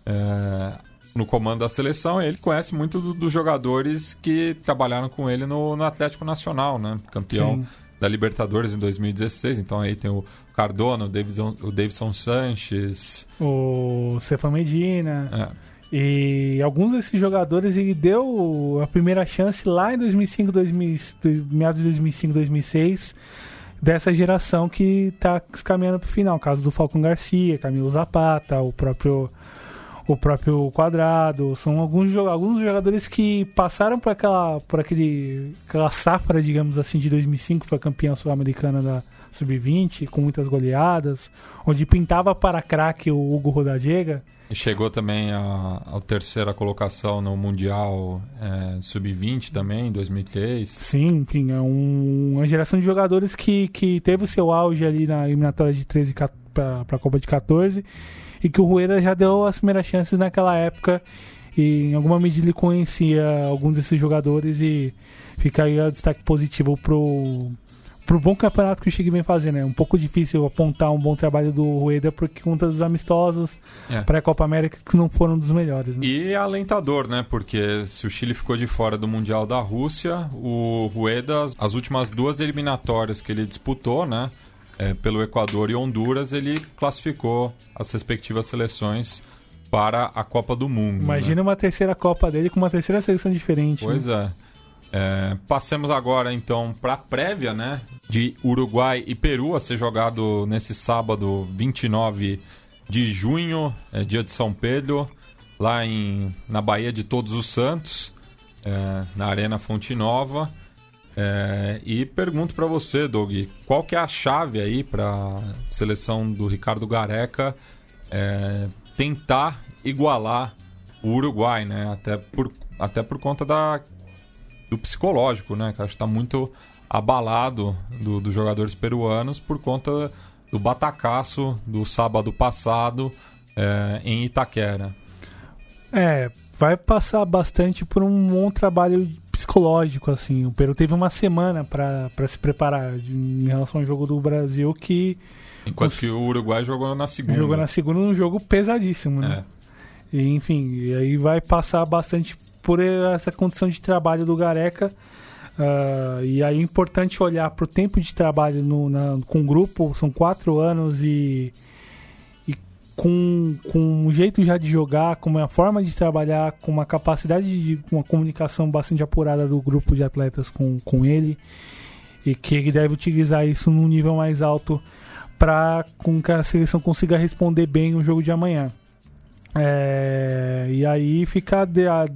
Speaker 3: É, no comando da seleção. Ele conhece muito do- dos jogadores que trabalharam com ele no, no Atlético Nacional, né? Campeão
Speaker 4: Sim.
Speaker 3: da Libertadores em 2016. Então aí tem o Cardona, o Davidson, o Davidson Sanches.
Speaker 4: O Stefan Medina.
Speaker 3: é,
Speaker 4: E alguns desses jogadores ele deu a primeira chance lá em 2005, 2000, meados de 2005, 2006, dessa geração que está caminhando para o final. Caso do Falcão Garcia, Camilo Zapata, o próprio o próprio Quadrado, são alguns, alguns jogadores que passaram por aquela por aquele aquela safra, digamos assim, de 2005, foi campeã sul-americana da sub-20, com muitas goleadas, onde pintava para craque o Hugo Rodallega.
Speaker 3: e chegou também a, a terceira colocação no Mundial é, Sub-20 também, em 2003.
Speaker 4: Sim, enfim, é um- uma geração de jogadores que, que teve o seu auge ali na eliminatória de 13 para a Copa de 14 e que o Rueda já deu as primeiras chances naquela época e em alguma medida ele conhecia alguns desses jogadores e fica aí o destaque positivo pro pro bom campeonato que o Chile vem fazendo. É um pouco difícil apontar um bom trabalho do Rueda porque conta dos amistosos
Speaker 3: É.
Speaker 4: pré-Copa América que não foram dos melhores. Né?
Speaker 3: E é alentador, né? Porque se o Chile ficou de fora do Mundial da Rússia, o Rueda, as últimas duas eliminatórias que ele disputou, né? É, pelo Equador e Honduras, ele classificou as respectivas seleções para a Copa do Mundo. né?
Speaker 4: Imagina uma terceira Copa dele com uma terceira seleção diferente.
Speaker 3: Pois
Speaker 4: né?
Speaker 3: é. É, passemos agora então para a prévia, né? De Uruguai e Peru a ser jogado nesse sábado 29 de junho, é dia de São Pedro, lá em, na Baía de Todos os Santos, é, na Arena Fonte Nova. É, e pergunto para você, Doug, qual que é a chave aí para seleção do Ricardo Gareca é, tentar igualar o Uruguai, né? Até por, até por conta da, do psicológico, né? Que acho que tá muito abalado do- dos jogadores peruanos por conta do batacaço do sábado passado é, em Itaquera.
Speaker 4: É, vai passar bastante por um bom trabalho psicológico, assim. O Peru teve uma semana pra pra se preparar em relação ao jogo do Brasil que
Speaker 3: Enquanto que o Uruguai jogou na segunda.
Speaker 4: jogou na segunda um jogo pesadíssimo, né?
Speaker 3: É.
Speaker 4: E, enfim, e aí vai passar bastante por essa condição de trabalho do Gareca. Ah, e aí é importante olhar para o tempo de trabalho no, na- com o grupo, são quatro anos e com, com um jeito já de jogar, com uma forma de trabalhar, com uma capacidade de uma comunicação bastante apurada do grupo de atletas com, com ele e que ele deve utilizar isso num nível mais alto para com que a seleção consiga responder bem o jogo de amanhã. É, e aí fica de- a-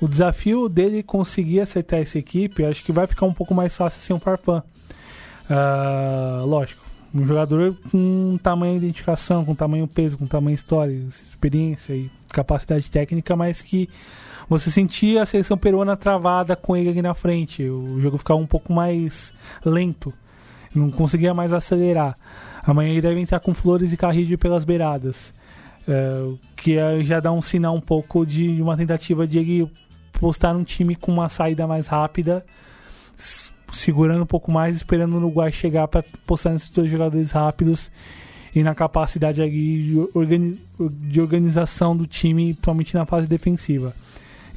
Speaker 4: o desafio dele conseguir acertar essa equipe, acho que vai ficar um pouco mais fácil sem um Farfã. Ah, lógico, um jogador com tamanho identificação, com tamanho peso, com tamanho história, experiência e capacidade técnica, mas que você sentia a seleção peruana travada com ele ali na frente. O jogo ficava um pouco mais lento. não conseguia mais acelerar. Amanhã ele deve entrar com Flores e Carrillo pelas beiradas. É, que é, já dá um sinal um pouco de uma tentativa de ele postar um time com uma saída mais rápida, segurando um pouco mais, esperando o Uruguai chegar para postar nesses dois jogadores rápidos e na capacidade de, organi de organização do time, principalmente na fase defensiva.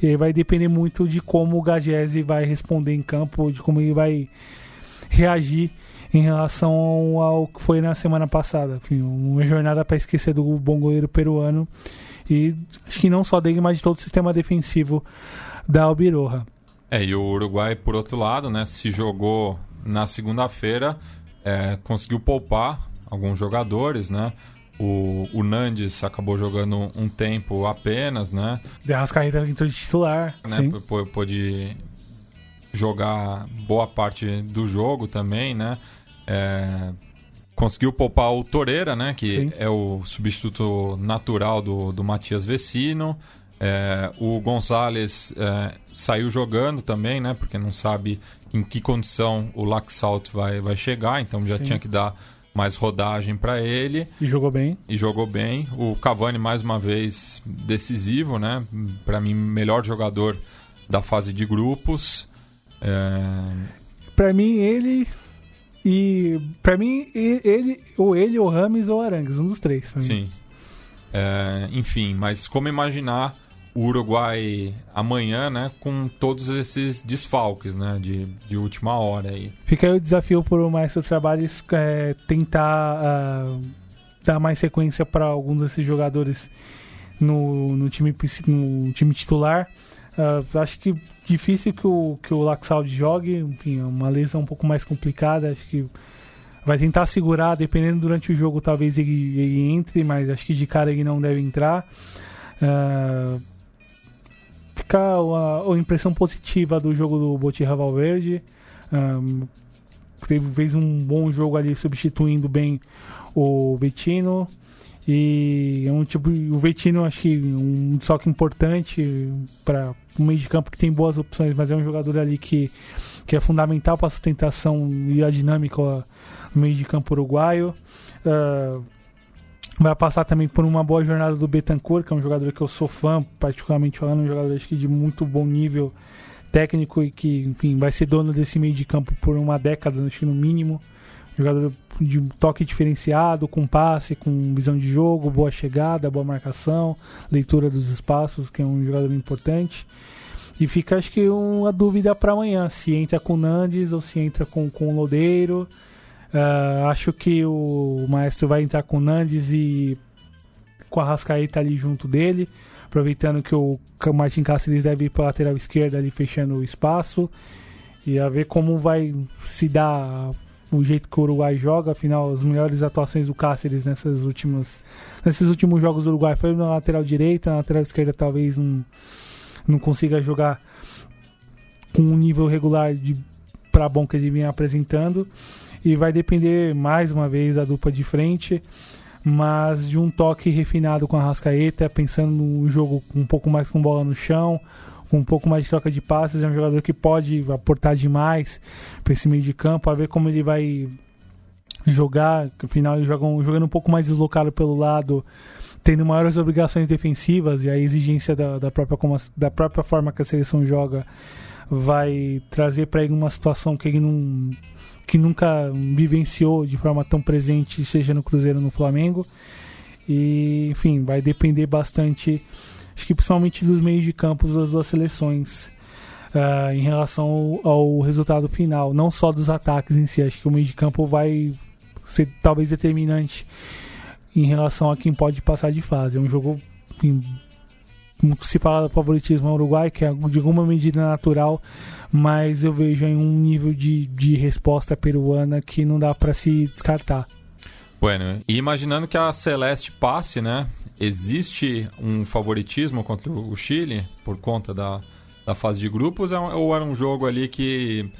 Speaker 4: E aí vai depender muito de como o Gagese vai responder em campo, de como ele vai reagir em relação ao que foi na semana passada. Enfim, uma jornada para esquecer do bom goleiro peruano e acho que não só dele, mas de todo o sistema defensivo da Albiroja.
Speaker 3: É, e o Uruguai, por outro lado, né, se jogou na segunda-feira, é, conseguiu poupar alguns jogadores, né? O, o Nandes acabou jogando um tempo apenas, né?
Speaker 4: De Arrascaeta entrou de titular,
Speaker 3: né? Pôde jogar boa parte do jogo também, né? É, conseguiu poupar o Toreira, né? Que Sim. é o substituto natural do, do Matias Vecino. É, o Gonzalez é, saiu jogando também, né? Porque não sabe em que condição o Laxalt vai, vai chegar, então já Sim. tinha que dar mais rodagem para ele.
Speaker 4: E jogou bem.
Speaker 3: E jogou bem. O Cavani, mais uma vez, decisivo, né? Para mim, melhor jogador da fase de grupos. É...
Speaker 4: Para mim, ele. E. para mim, ele. Ou ele, ou Rames, ou Arangues, um dos três.
Speaker 3: Sim. É, enfim, mas como imaginar o Uruguai amanhã, né, com todos esses desfalques, né, de, de última hora aí.
Speaker 4: Fica aí o desafio para o Maestro Trabalhos é, tentar uh, dar mais sequência para alguns desses jogadores no, no, time, no time titular. Uh, acho que difícil que o, que o Laxaldi jogue, enfim, é uma lesão um pouco mais complicada, acho que vai tentar segurar, dependendo durante o jogo talvez ele, ele entre, mas acho que de cara ele não deve entrar. Uh, ficar a, a, impressão positiva do jogo do Botirra Valverde. Um, teve, fez um bom jogo ali substituindo bem o Vetino. E é um tipo, o Vetino acho que um toque importante para um meio de campo que tem boas opções, mas é um jogador ali que, que é fundamental para a sustentação e a dinâmica no meio de campo uruguaio. Uh, Vai passar também por uma boa jornada do Betancourt, que é um jogador que eu sou fã, particularmente falando, um jogador acho que de muito bom nível técnico e que, enfim, vai ser dono desse meio de campo por uma década, acho que no mínimo. Jogador de toque diferenciado, com passe, com visão de jogo, boa chegada, boa marcação, leitura dos espaços, que é um jogador importante. E fica, acho que, uma dúvida para amanhã: se entra com o Nandes ou se entra com, com o Lodeiro. Uh, acho que o Maestro vai entrar com o Nandes e com a Rascaeta ali junto dele, aproveitando que o Martin Cáceres deve ir para lateral esquerda ali fechando o espaço e a ver como vai se dar o jeito que o Uruguai joga, afinal as melhores atuações do Cáceres nessas últimas nesses últimos jogos do Uruguai foi na lateral direita, na lateral esquerda talvez não, não consiga jogar com um nível regular de para bom que ele vinha apresentando e vai depender mais uma vez da dupla de frente, mas de um toque refinado com a Rascaeta, pensando no jogo um pouco mais com bola no chão, um pouco mais de troca de passes, é um jogador que pode aportar demais para esse meio de campo, a ver como ele vai jogar, afinal ele joga um, jogando um pouco mais deslocado pelo lado, tendo maiores obrigações defensivas e a exigência da, da, própria, da própria forma que a seleção joga vai trazer para ele uma situação que ele não que nunca vivenciou de forma tão presente, seja no Cruzeiro ou no Flamengo. E, enfim, vai depender bastante, acho que principalmente dos meios de campo das duas seleções. Uh, em relação ao, ao, resultado final, não só dos ataques em si, acho que o meio de campo vai ser talvez determinante em relação a quem pode passar de fase. É um jogo, enfim, se fala do favoritismo ao Uruguai, que é de alguma medida natural, mas eu vejo em um nível de, de resposta peruana que não dá para se descartar.
Speaker 3: Bueno, e imaginando que a Celeste passe, né? Existe um favoritismo contra o Chile por conta da, da fase de grupos é ou era um jogo ali que,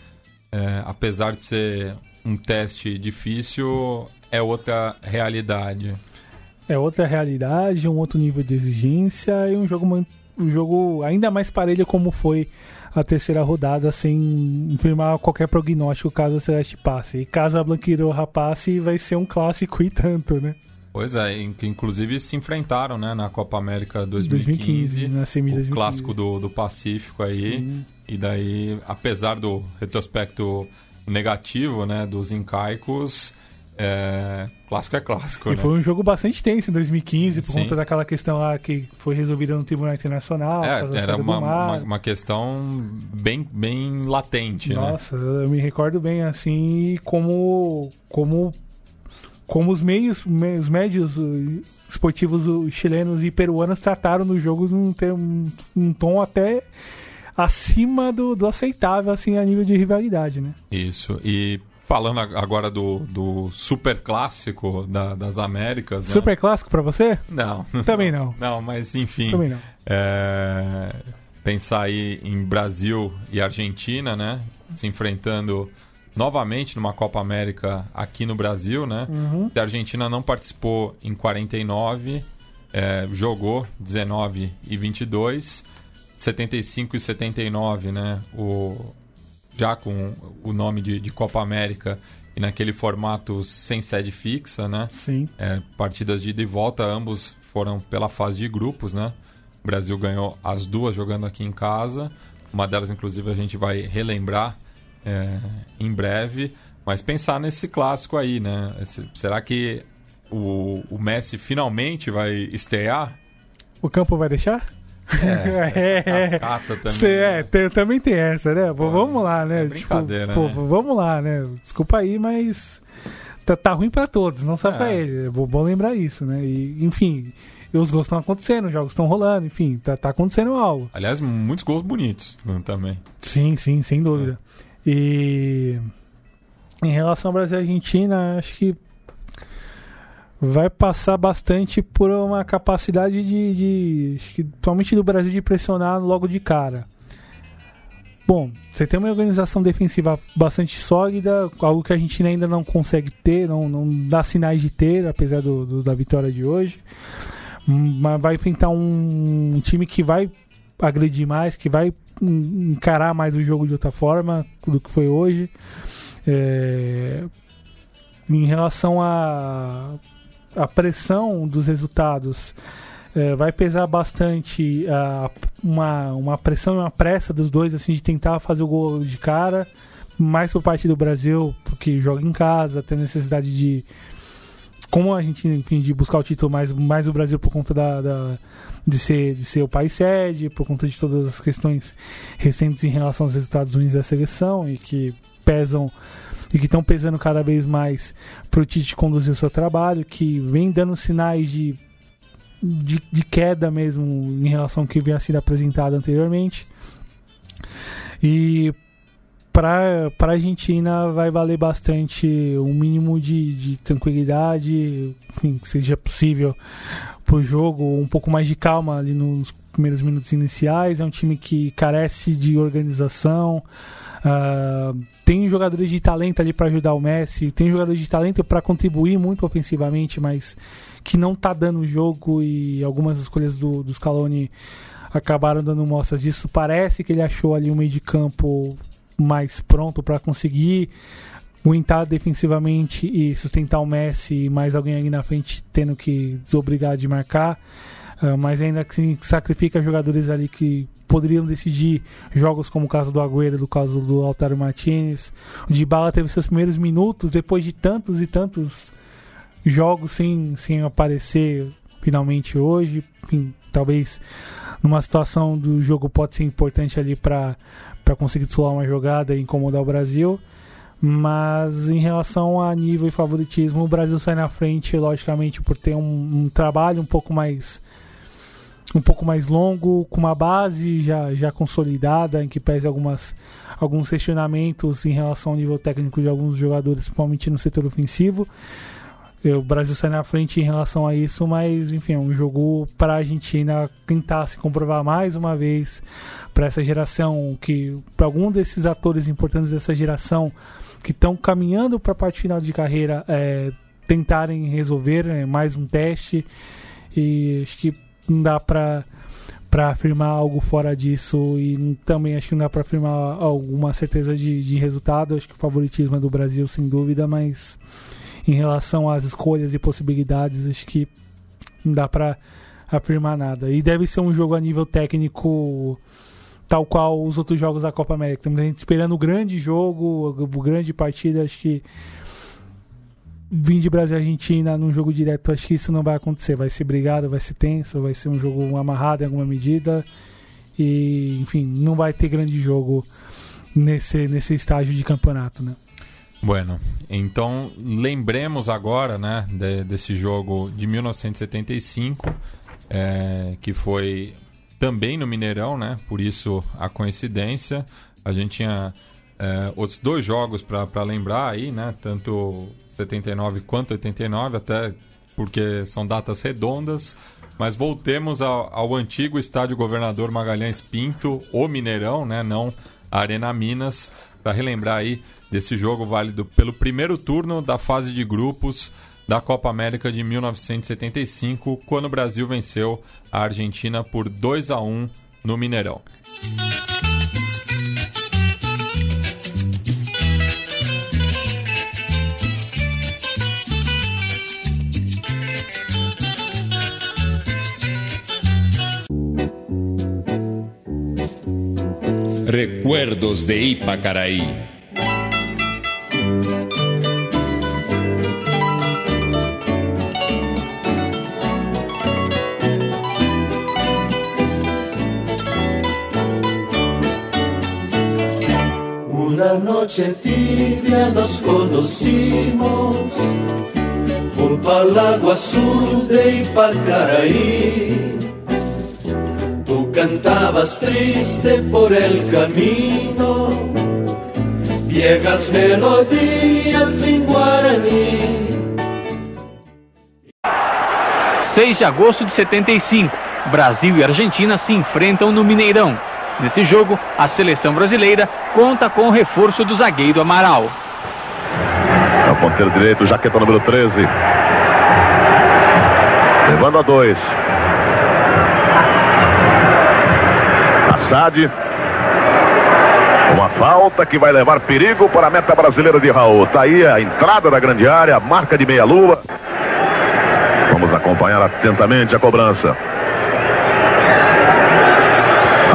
Speaker 3: é, apesar de ser um teste difícil, é outra realidade?
Speaker 4: É outra realidade, um outro nível de exigência e um jogo um jogo ainda mais parelho como foi a terceira rodada, sem firmar qualquer prognóstico caso a Celeste passe. E caso a Blanquiroja passe, vai ser um clássico e tanto, né?
Speaker 3: Pois é, que inclusive se enfrentaram né, na Copa América 2015, 2015 na semi o 2015. clássico do, do Pacífico aí. Sim. E daí, apesar do retrospecto negativo né, dos incaicos, é, clássico é clássico.
Speaker 4: E
Speaker 3: né?
Speaker 4: foi um jogo bastante tenso em 2015, por Sim. conta daquela questão lá que foi resolvida no Tribunal Internacional.
Speaker 3: É, era uma, uma, uma, questão bem, bem latente.
Speaker 4: Né? Nossa, né? eu me recordo bem assim como, como, como os meios, os médios esportivos chilenos e peruanos trataram no jogo num, um tom até acima do, do aceitável assim a nível de rivalidade, né?
Speaker 3: Isso. E falando agora do, do super clássico da, das Américas.
Speaker 4: Né? Super clássico para você?
Speaker 3: Não.
Speaker 4: Também não.
Speaker 3: Não, mas enfim.
Speaker 4: Também não.
Speaker 3: É, pensar aí em Brasil e Argentina, né? Se enfrentando novamente numa Copa América aqui no Brasil, né? Uhum. A Argentina não participou em 49, é, jogou 19 e 22, 75 e 79, né? O já com o nome de, de Copa América e naquele formato sem sede fixa, né?
Speaker 4: Sim.
Speaker 3: É, partidas de ida e volta, ambos foram pela fase de grupos, né? O Brasil ganhou as duas jogando aqui em casa. Uma delas, inclusive, a gente vai relembrar é, em breve. Mas pensar nesse clássico aí, né? Esse, será que o, o Messi finalmente vai estrear?
Speaker 4: O campo vai deixar?
Speaker 3: É, é, também. Cê,
Speaker 4: é, tem, também tem essa, né? Pô, vamos lá, né?
Speaker 3: É brincadeira,
Speaker 4: tipo,
Speaker 3: né?
Speaker 4: Pô, vamos lá, né? Desculpa aí, mas tá, tá ruim para todos, não só é. pra ele. É bom lembrar isso, né? E, enfim, os gols estão acontecendo, os jogos estão rolando, enfim, tá, tá acontecendo algo.
Speaker 3: Aliás, muitos gols bonitos também.
Speaker 4: Sim, sim, sem dúvida. É. E em relação ao Brasil e Argentina, acho que vai passar bastante por uma capacidade de, de principalmente do Brasil de pressionar logo de cara. Bom, você tem uma organização defensiva bastante sólida, algo que a gente ainda não consegue ter, não, não dá sinais de ter, apesar do, do da vitória de hoje. Mas vai enfrentar um, um time que vai agredir mais, que vai encarar mais o jogo de outra forma do que foi hoje. É, em relação a a pressão dos resultados é, vai pesar bastante uh, uma, uma pressão e uma pressa dos dois assim de tentar fazer o gol de cara mais por parte do Brasil porque joga em casa tem necessidade de como a gente enfim, de buscar o título mais mais o Brasil por conta da, da de ser de ser o país sede por conta de todas as questões recentes em relação aos resultados ruins da seleção e que pesam e que estão pesando cada vez mais para o Tite conduzir o seu trabalho, que vem dando sinais de, de, de queda mesmo em relação ao que vinha sendo apresentado anteriormente. E para a Argentina vai valer bastante um mínimo de, de tranquilidade, enfim, que seja possível para o jogo, um pouco mais de calma ali nos primeiros minutos iniciais. É um time que carece de organização, Uh, tem jogadores de talento ali para ajudar o Messi, tem jogadores de talento para contribuir muito ofensivamente, mas que não tá dando jogo e algumas escolhas do, do Scaloni acabaram dando mostras disso. Parece que ele achou ali um meio de campo mais pronto para conseguir aguentar defensivamente e sustentar o Messi e mais alguém ali na frente tendo que desobrigar de marcar. Uh, mas ainda assim sacrifica jogadores ali que poderiam decidir jogos como o caso do Agüero, do caso do Altaro Martinez. O Dybala teve seus primeiros minutos depois de tantos e tantos jogos sem, sem aparecer finalmente hoje. Enfim, talvez numa situação do jogo pode ser importante ali para conseguir descolar uma jogada e incomodar o Brasil. Mas em relação a nível e favoritismo, o Brasil sai na frente, logicamente, por ter um, um trabalho um pouco mais um pouco mais longo, com uma base já, já consolidada, em que pese algumas, alguns questionamentos em relação ao nível técnico de alguns jogadores, principalmente no setor ofensivo. O Brasil sai na frente em relação a isso, mas enfim, é um jogo para a Argentina tentar se comprovar mais uma vez para essa geração, que para algum desses atores importantes dessa geração que estão caminhando para a parte final de carreira é, tentarem resolver é, mais um teste. E acho que não dá para para afirmar algo fora disso e também acho que não dá para afirmar alguma certeza de, de resultado. Acho que o favoritismo é do Brasil, sem dúvida, mas em relação às escolhas e possibilidades, acho que não dá para afirmar nada. E deve ser um jogo a nível técnico tal qual os outros jogos da Copa América. Gente esperando o grande jogo, o grande partida, acho que vim de Brasil e Argentina num jogo direto, acho que isso não vai acontecer. Vai ser brigado, vai ser tenso, vai ser um jogo amarrado em alguma medida. E, enfim, não vai ter grande jogo nesse, nesse estágio de campeonato, né?
Speaker 3: Bueno, então lembremos agora, né, de, desse jogo de 1975, é, que foi também no Mineirão, né? Por isso a coincidência. A gente tinha é, outros dois jogos para lembrar aí, né? Tanto 79 quanto 89, até porque são datas redondas. Mas voltemos ao, ao antigo estádio Governador Magalhães Pinto, o Mineirão, né? Não a Arena Minas, para relembrar aí desse jogo válido pelo primeiro turno da fase de grupos da Copa América de 1975, quando o Brasil venceu a Argentina por 2 a 1 no Mineirão.
Speaker 5: Recuerdos de Ipacaraí.
Speaker 6: noche tibia nos conocimos junto al agua azul de Ipacaraí. Cantabas triste por el camino, viejas melodías em Guarani.
Speaker 7: 6 de agosto de 75, Brasil e Argentina se enfrentam no Mineirão. Nesse jogo, a seleção brasileira conta com o reforço do zagueiro Amaral.
Speaker 8: É o ponteiro direito, jaqueta número 13. Levando a dois. Assad. Uma falta que vai levar perigo para a meta brasileira de Raul. Está aí a entrada da grande área, marca de meia-lua. Vamos acompanhar atentamente a cobrança.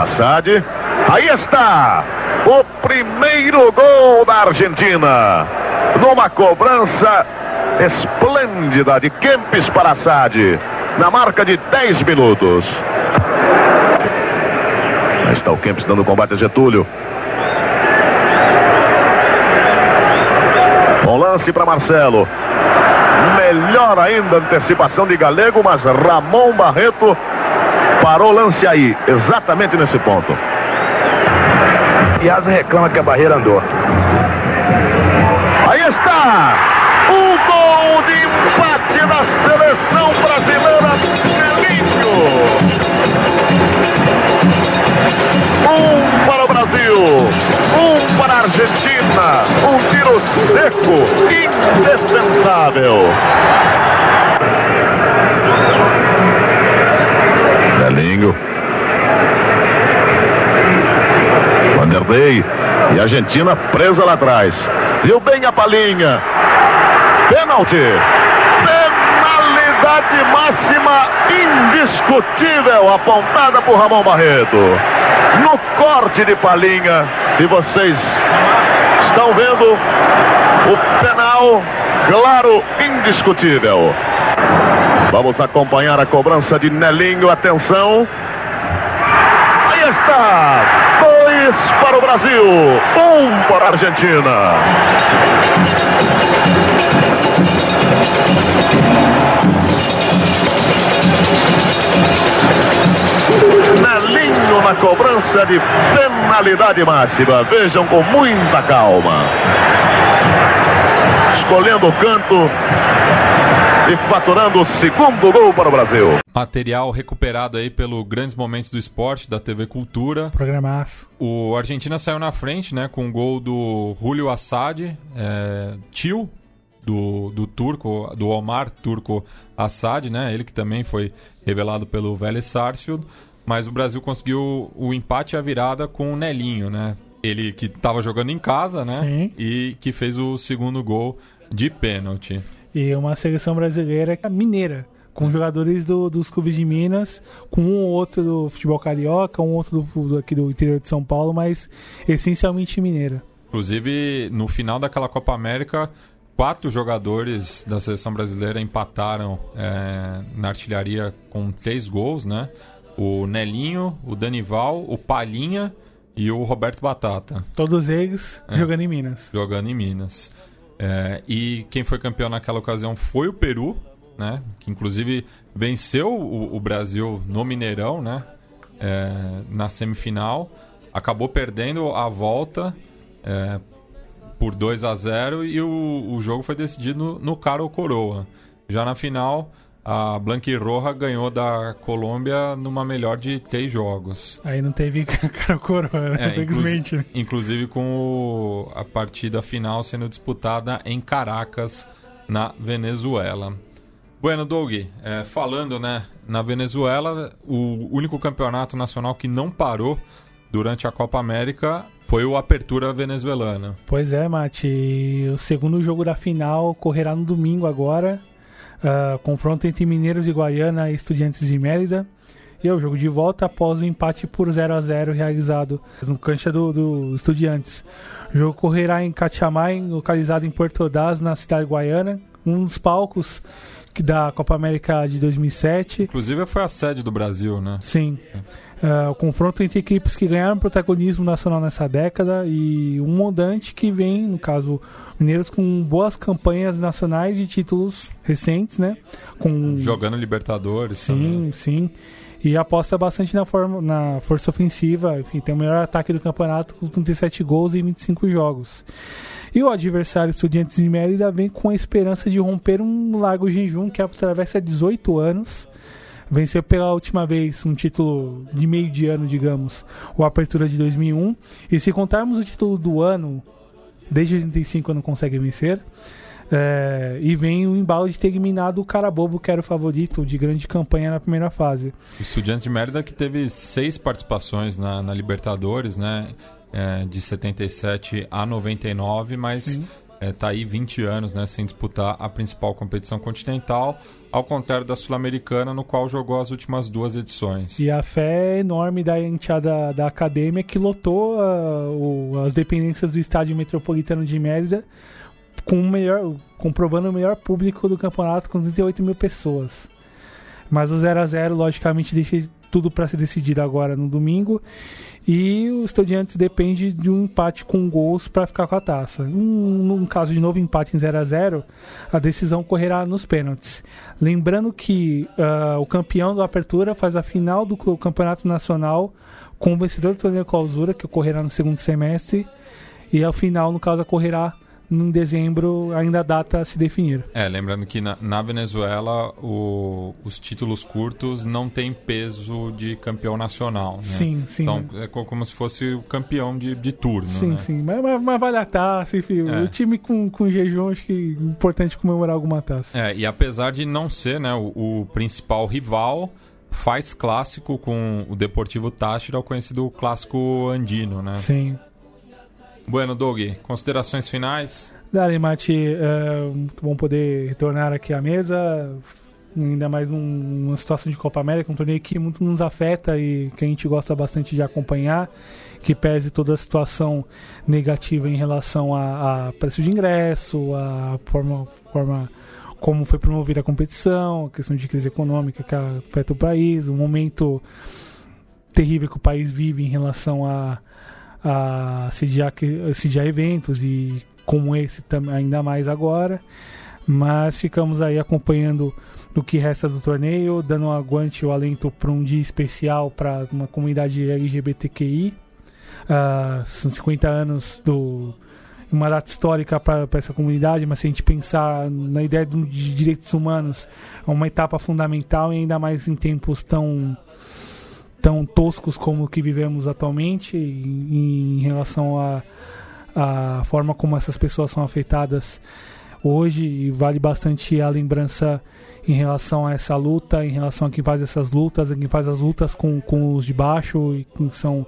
Speaker 8: Assad. Aí está o primeiro gol da Argentina. Numa cobrança esplêndida de Kempis para Assad. Na marca de 10 minutos. Aí está o Kempis dando combate a Getúlio. Bom lance para Marcelo. Melhor ainda antecipação de Galego, mas Ramon Barreto Parou o lance aí, exatamente nesse ponto.
Speaker 9: Piazza reclama que a barreira andou.
Speaker 8: Brasil, um para a Argentina, um tiro seco, indefensável. Marcelinho. Vanderlei. E a Argentina presa lá atrás. Viu bem a palinha. Pênalti. Penalidade máxima indiscutível apontada por Ramon Barreto. No corte de palinha. E vocês estão vendo o penal claro, indiscutível. Vamos acompanhar a cobrança de Nelinho. Atenção. Aí está. Dois para o Brasil. Um para a Argentina. Nelinho na cobrança de penalidade máxima. Vejam com muita calma. Escolhendo o canto e faturando o segundo gol para o Brasil.
Speaker 3: Material recuperado aí pelo Grandes Momentos do Esporte da TV Cultura.
Speaker 4: Programaço.
Speaker 3: O Argentina saiu na frente, né, com o gol do Julio Assad, é, tio do, do turco, do Omar Turco Assad, né, ele que também foi revelado pelo Vélez Sarsfield. mas o Brasil conseguiu o empate e a virada com o Nelinho, né? Ele que estava jogando em casa, né?
Speaker 4: Sim.
Speaker 3: E que fez o segundo gol de pênalti.
Speaker 4: E uma seleção brasileira mineira, com jogadores do- dos clubes de Minas, com um ou outro do futebol carioca, um outro do, do- aqui do interior de São Paulo, mas essencialmente mineira.
Speaker 3: Inclusive, no final daquela Copa América, quatro jogadores da seleção brasileira empataram é, na artilharia com três gols, né? O Nelinho, o Danival, o Palhinha e o Roberto Batata,
Speaker 4: Todos eles
Speaker 3: É.
Speaker 4: jogando em Minas.
Speaker 3: jogando em Minas. É, e quem foi campeão naquela ocasião foi o Peru, né? Que inclusive venceu o, o Brasil no Mineirão, né? É, na semifinal. Acabou perdendo a volta é, por 2 a 0 e o, o jogo foi decidido no, no cara ou coroa. Já na final, a Blanquirroja ganhou da Colômbia numa melhor de três jogos.
Speaker 4: Aí não teve cara coroa, né?
Speaker 3: É,
Speaker 4: infelizmente.
Speaker 3: inclusi- inclusive com o- a partida final sendo disputada em Caracas, na Venezuela. Bueno, Doug, é, falando né, na Venezuela, o único campeonato nacional que não parou durante a Copa América foi o Apertura Venezuelana.
Speaker 4: Pois é, Mate. E O segundo jogo da final ocorrerá no domingo agora. Ah, confronto entre Mineiros de Guaiana e Estudiantes de Mérida. E é o jogo de volta após o empate por 0 a 0 realizado no cancha do, do Estudiantes. O jogo ocorrerá em Cachamay, localizado em Porto Ordaz, na cidade de Guaiana. Um dos palcos da Copa América de 2007.
Speaker 3: Inclusive foi a sede do Brasil, né?
Speaker 4: Sim. É, o confronto entre equipes que ganharam protagonismo nacional nessa década e um mondante que vem, no caso, Mineiros com boas campanhas nacionais de títulos recentes, né? Com
Speaker 3: Jogando Libertadores. também.
Speaker 4: Sim, sim. E aposta bastante na, forma, na força ofensiva. Enfim, tem o melhor ataque do campeonato com 37 gols em 25 jogos. E o adversário Estudiantes de Mérida vem com a esperança de romper um largo jejum que atravessa 18 anos. Venceu pela última vez um título de meio de ano, digamos, o Apertura de 2001. E se contarmos o título do ano, desde 85 não consegue vencer. É, e vem o embalo de ter eliminado o Carabobo, que era o favorito de grande campanha na primeira fase.
Speaker 3: O Estudiantes de Mérida que teve seis participações na, na Libertadores, né? É, de 77 a 99, mas
Speaker 4: Sim.
Speaker 3: É, tá aí 20 anos, né? Sem disputar a principal competição continental, ao contrário da Sul-Americana, no qual jogou as últimas duas edições.
Speaker 4: E a fé enorme da enteada da academia que lotou ah, o- as dependências do estádio metropolitano de Mérida com o melhor, comprovando o melhor público do campeonato com 38 mil pessoas. Mas o 0 a 0 logicamente deixa tudo para ser decidido agora no domingo. E o Estudiantes depende de um empate com gols para ficar com a taça. Num, num caso de novo empate em 0 a 0 a decisão correrá nos pênaltis. Lembrando que ah, o campeão do Apertura faz a final do Campeonato Nacional com o vencedor do torneio clausura, que ocorrerá no segundo semestre. E a final, no caso, ocorrerá em dezembro, ainda a data a se definir.
Speaker 3: É, lembrando que na, na Venezuela o- os títulos curtos não têm peso de campeão nacional. Né?
Speaker 4: Sim, sim.
Speaker 3: São, é co- como se fosse o campeão de, de turno.
Speaker 4: Sim,
Speaker 3: né?
Speaker 4: sim. Mas, mas, mas vale a taça, enfim.
Speaker 3: É.
Speaker 4: O time com, com jejum, acho que é importante comemorar alguma taça.
Speaker 3: É, e apesar de não ser né, o, o principal rival, faz clássico com o Deportivo Táchira, o conhecido clássico andino, né?
Speaker 4: Sim.
Speaker 3: Bueno, Doug, considerações finais?
Speaker 4: Dale, Mati, é muito bom poder retornar aqui à mesa, ainda mais num- numa situação de Copa América, um torneio que muito nos afeta e que a gente gosta bastante de acompanhar, que pese toda a situação negativa em relação a, a preço de ingresso, a forma, forma como foi promovida a competição, a questão de crise econômica que afeta o país, o momento terrível que o país vive em relação a, a sediar, sediar eventos e como esse ainda mais agora. Mas ficamos aí acompanhando do que resta do torneio, dando um aguante o alento para um dia especial para uma comunidade LGBTQI. Ah, são 50 anos do uma data histórica para essa comunidade, mas se a gente pensar na ideia do- de direitos humanos, é uma etapa fundamental e ainda mais em tempos tão tão toscos como o que vivemos atualmente em, em relação à forma como essas pessoas são afetadas hoje e vale bastante a lembrança em relação a essa luta, em relação a quem faz essas lutas, a quem faz as lutas com, com os de baixo e que são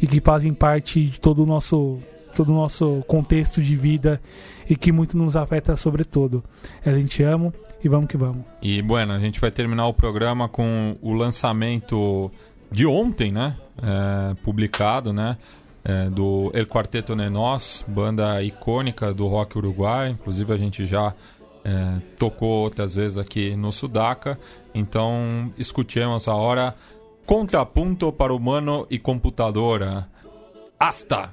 Speaker 4: e que fazem parte de todo o nosso todo o nosso contexto de vida e que muito nos afeta sobretudo. A gente ama e vamos que vamos.
Speaker 3: E bueno, a gente vai terminar o programa com o lançamento de ontem, né? É, publicado, né? É, do El Quarteto Nenós, banda icônica do rock uruguai. Inclusive a gente já é, tocou outras vezes aqui no Sudaca. Então escutemos a hora Contrapunto para Humano e Computadora. Hasta!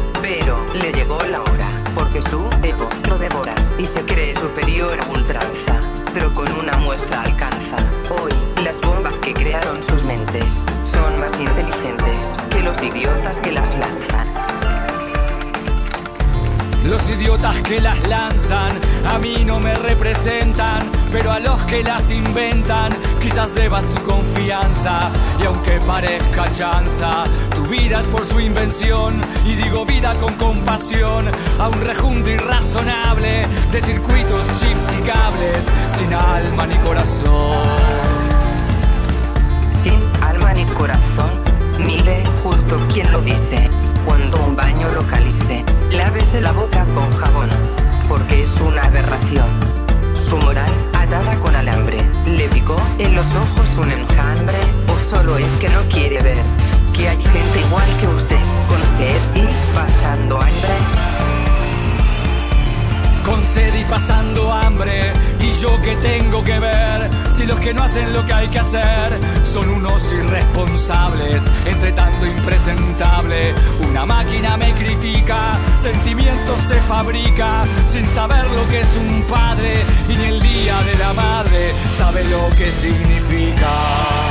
Speaker 10: Pero le llegó la hora, porque su ego lo devora y se cree superior a ultranza. Pero con una muestra alcanza. Hoy, las bombas que crearon sus mentes son más inteligentes que los idiotas que las lanzan.
Speaker 9: Los idiotas que las lanzan a mí no me representan, pero a los que las inventan quizás debas tu confianza. Y aunque parezca chanza, tu vida es por su invención. Y digo vida con compasión a un rejunto irrazonable de circuitos, chips y cables sin alma ni corazón.
Speaker 10: Sin alma ni corazón, mire justo quien lo dice. Cuando un baño localice, lávese la boca con jabón, porque es una aberración. Su moral le picó en los ojos un enjambre, o solo es que no quiere ver que hay gente igual que usted, con y pasando hambre.
Speaker 9: Con sed y pasando hambre. Y yo que tengo que ver si los que no hacen lo que hay que hacer son unos irresponsables, entre tanto impresentable. Una máquina me critica, sentimientos se fabrica sin saber lo que es un padre y ni el día de la madre sabe lo que significa.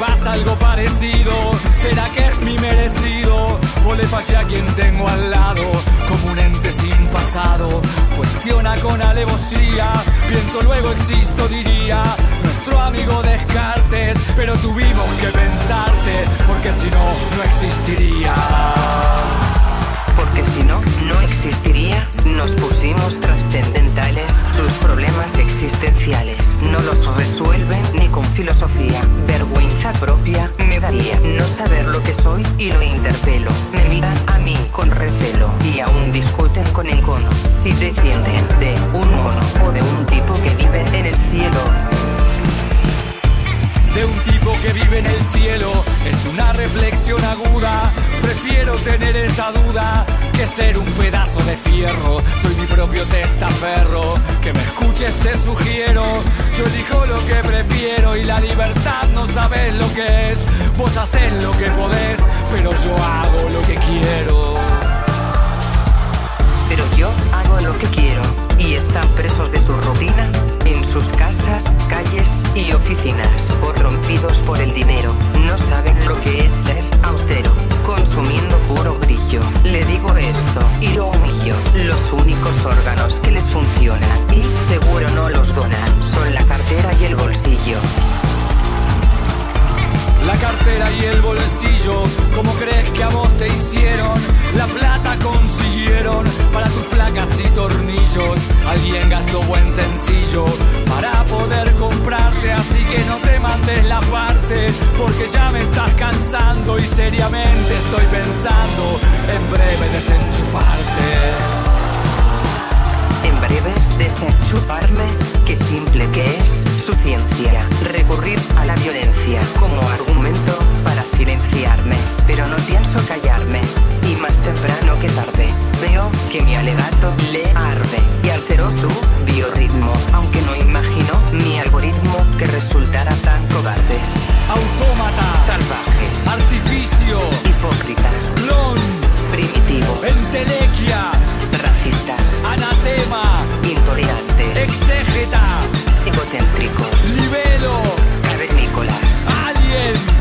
Speaker 9: Pasa algo parecido, será que es mi merecido. O le fallé a quien tengo al lado, como un ente sin pasado. Cuestiona con alevosía, pienso luego existo, diría. Nuestro amigo Descartes, pero tuvimos que pensarte, porque si no, no existiría.
Speaker 10: Porque si no, no existiría. Nos pusimos trascendentales. Sus problemas existenciales no los resuelven ni con filosofía. Vergüenza propia me daría no saber lo que soy y lo interpelo. Me miran a mí con recelo y aún discuten con encono si descienden de un mono o de un tipo que vive en el cielo.
Speaker 9: De un tipo que vive en el cielo. Es una reflexión aguda. Prefiero tener esa duda que ser un pedazo de fierro. Soy mi propio testaferro. Que me escuches, te sugiero. Yo elijo lo que prefiero y la libertad no sabes lo que es. Vos haces lo que podés, pero yo hago lo que quiero.
Speaker 10: Pero yo lo que quiero y están presos de su rutina en sus casas, calles y oficinas, corrompidos por el dinero. No saben lo que es ser austero, consumiendo puro brillo. Le digo esto y lo humillo. Los únicos órganos que les funcionan y seguro no los donan son la cartera y el bolsillo.
Speaker 9: La cartera y el bolsillo, ¿cómo crees que a vos te hicieron? La plata consiguieron para tus placas y tornillos. Alguien gastó buen sencillo para poder comprarte, así que no te mandes la parte, porque que ya me estás cansando y seriamente estoy pensando en breve desenchufarte.
Speaker 10: En breve, desenchufarme su ciencia, recurrir a la violencia como argumento para silenciarme, pero no pienso callarme. Y más temprano que tarde, veo que mi alegato le arde y alteró su biorritmo, aunque no imagino mi algoritmo que resultara tan cobardes.
Speaker 9: Autómatas,
Speaker 10: salvajes,
Speaker 9: artificio,
Speaker 10: hipócritas,
Speaker 9: clon,
Speaker 10: primitivos,
Speaker 9: entelequia,
Speaker 10: racistas,
Speaker 9: anatema,
Speaker 10: intolerante,
Speaker 9: exégeta
Speaker 10: excéntricos.
Speaker 9: Libelo.
Speaker 10: Cavernícolas.
Speaker 9: Alien.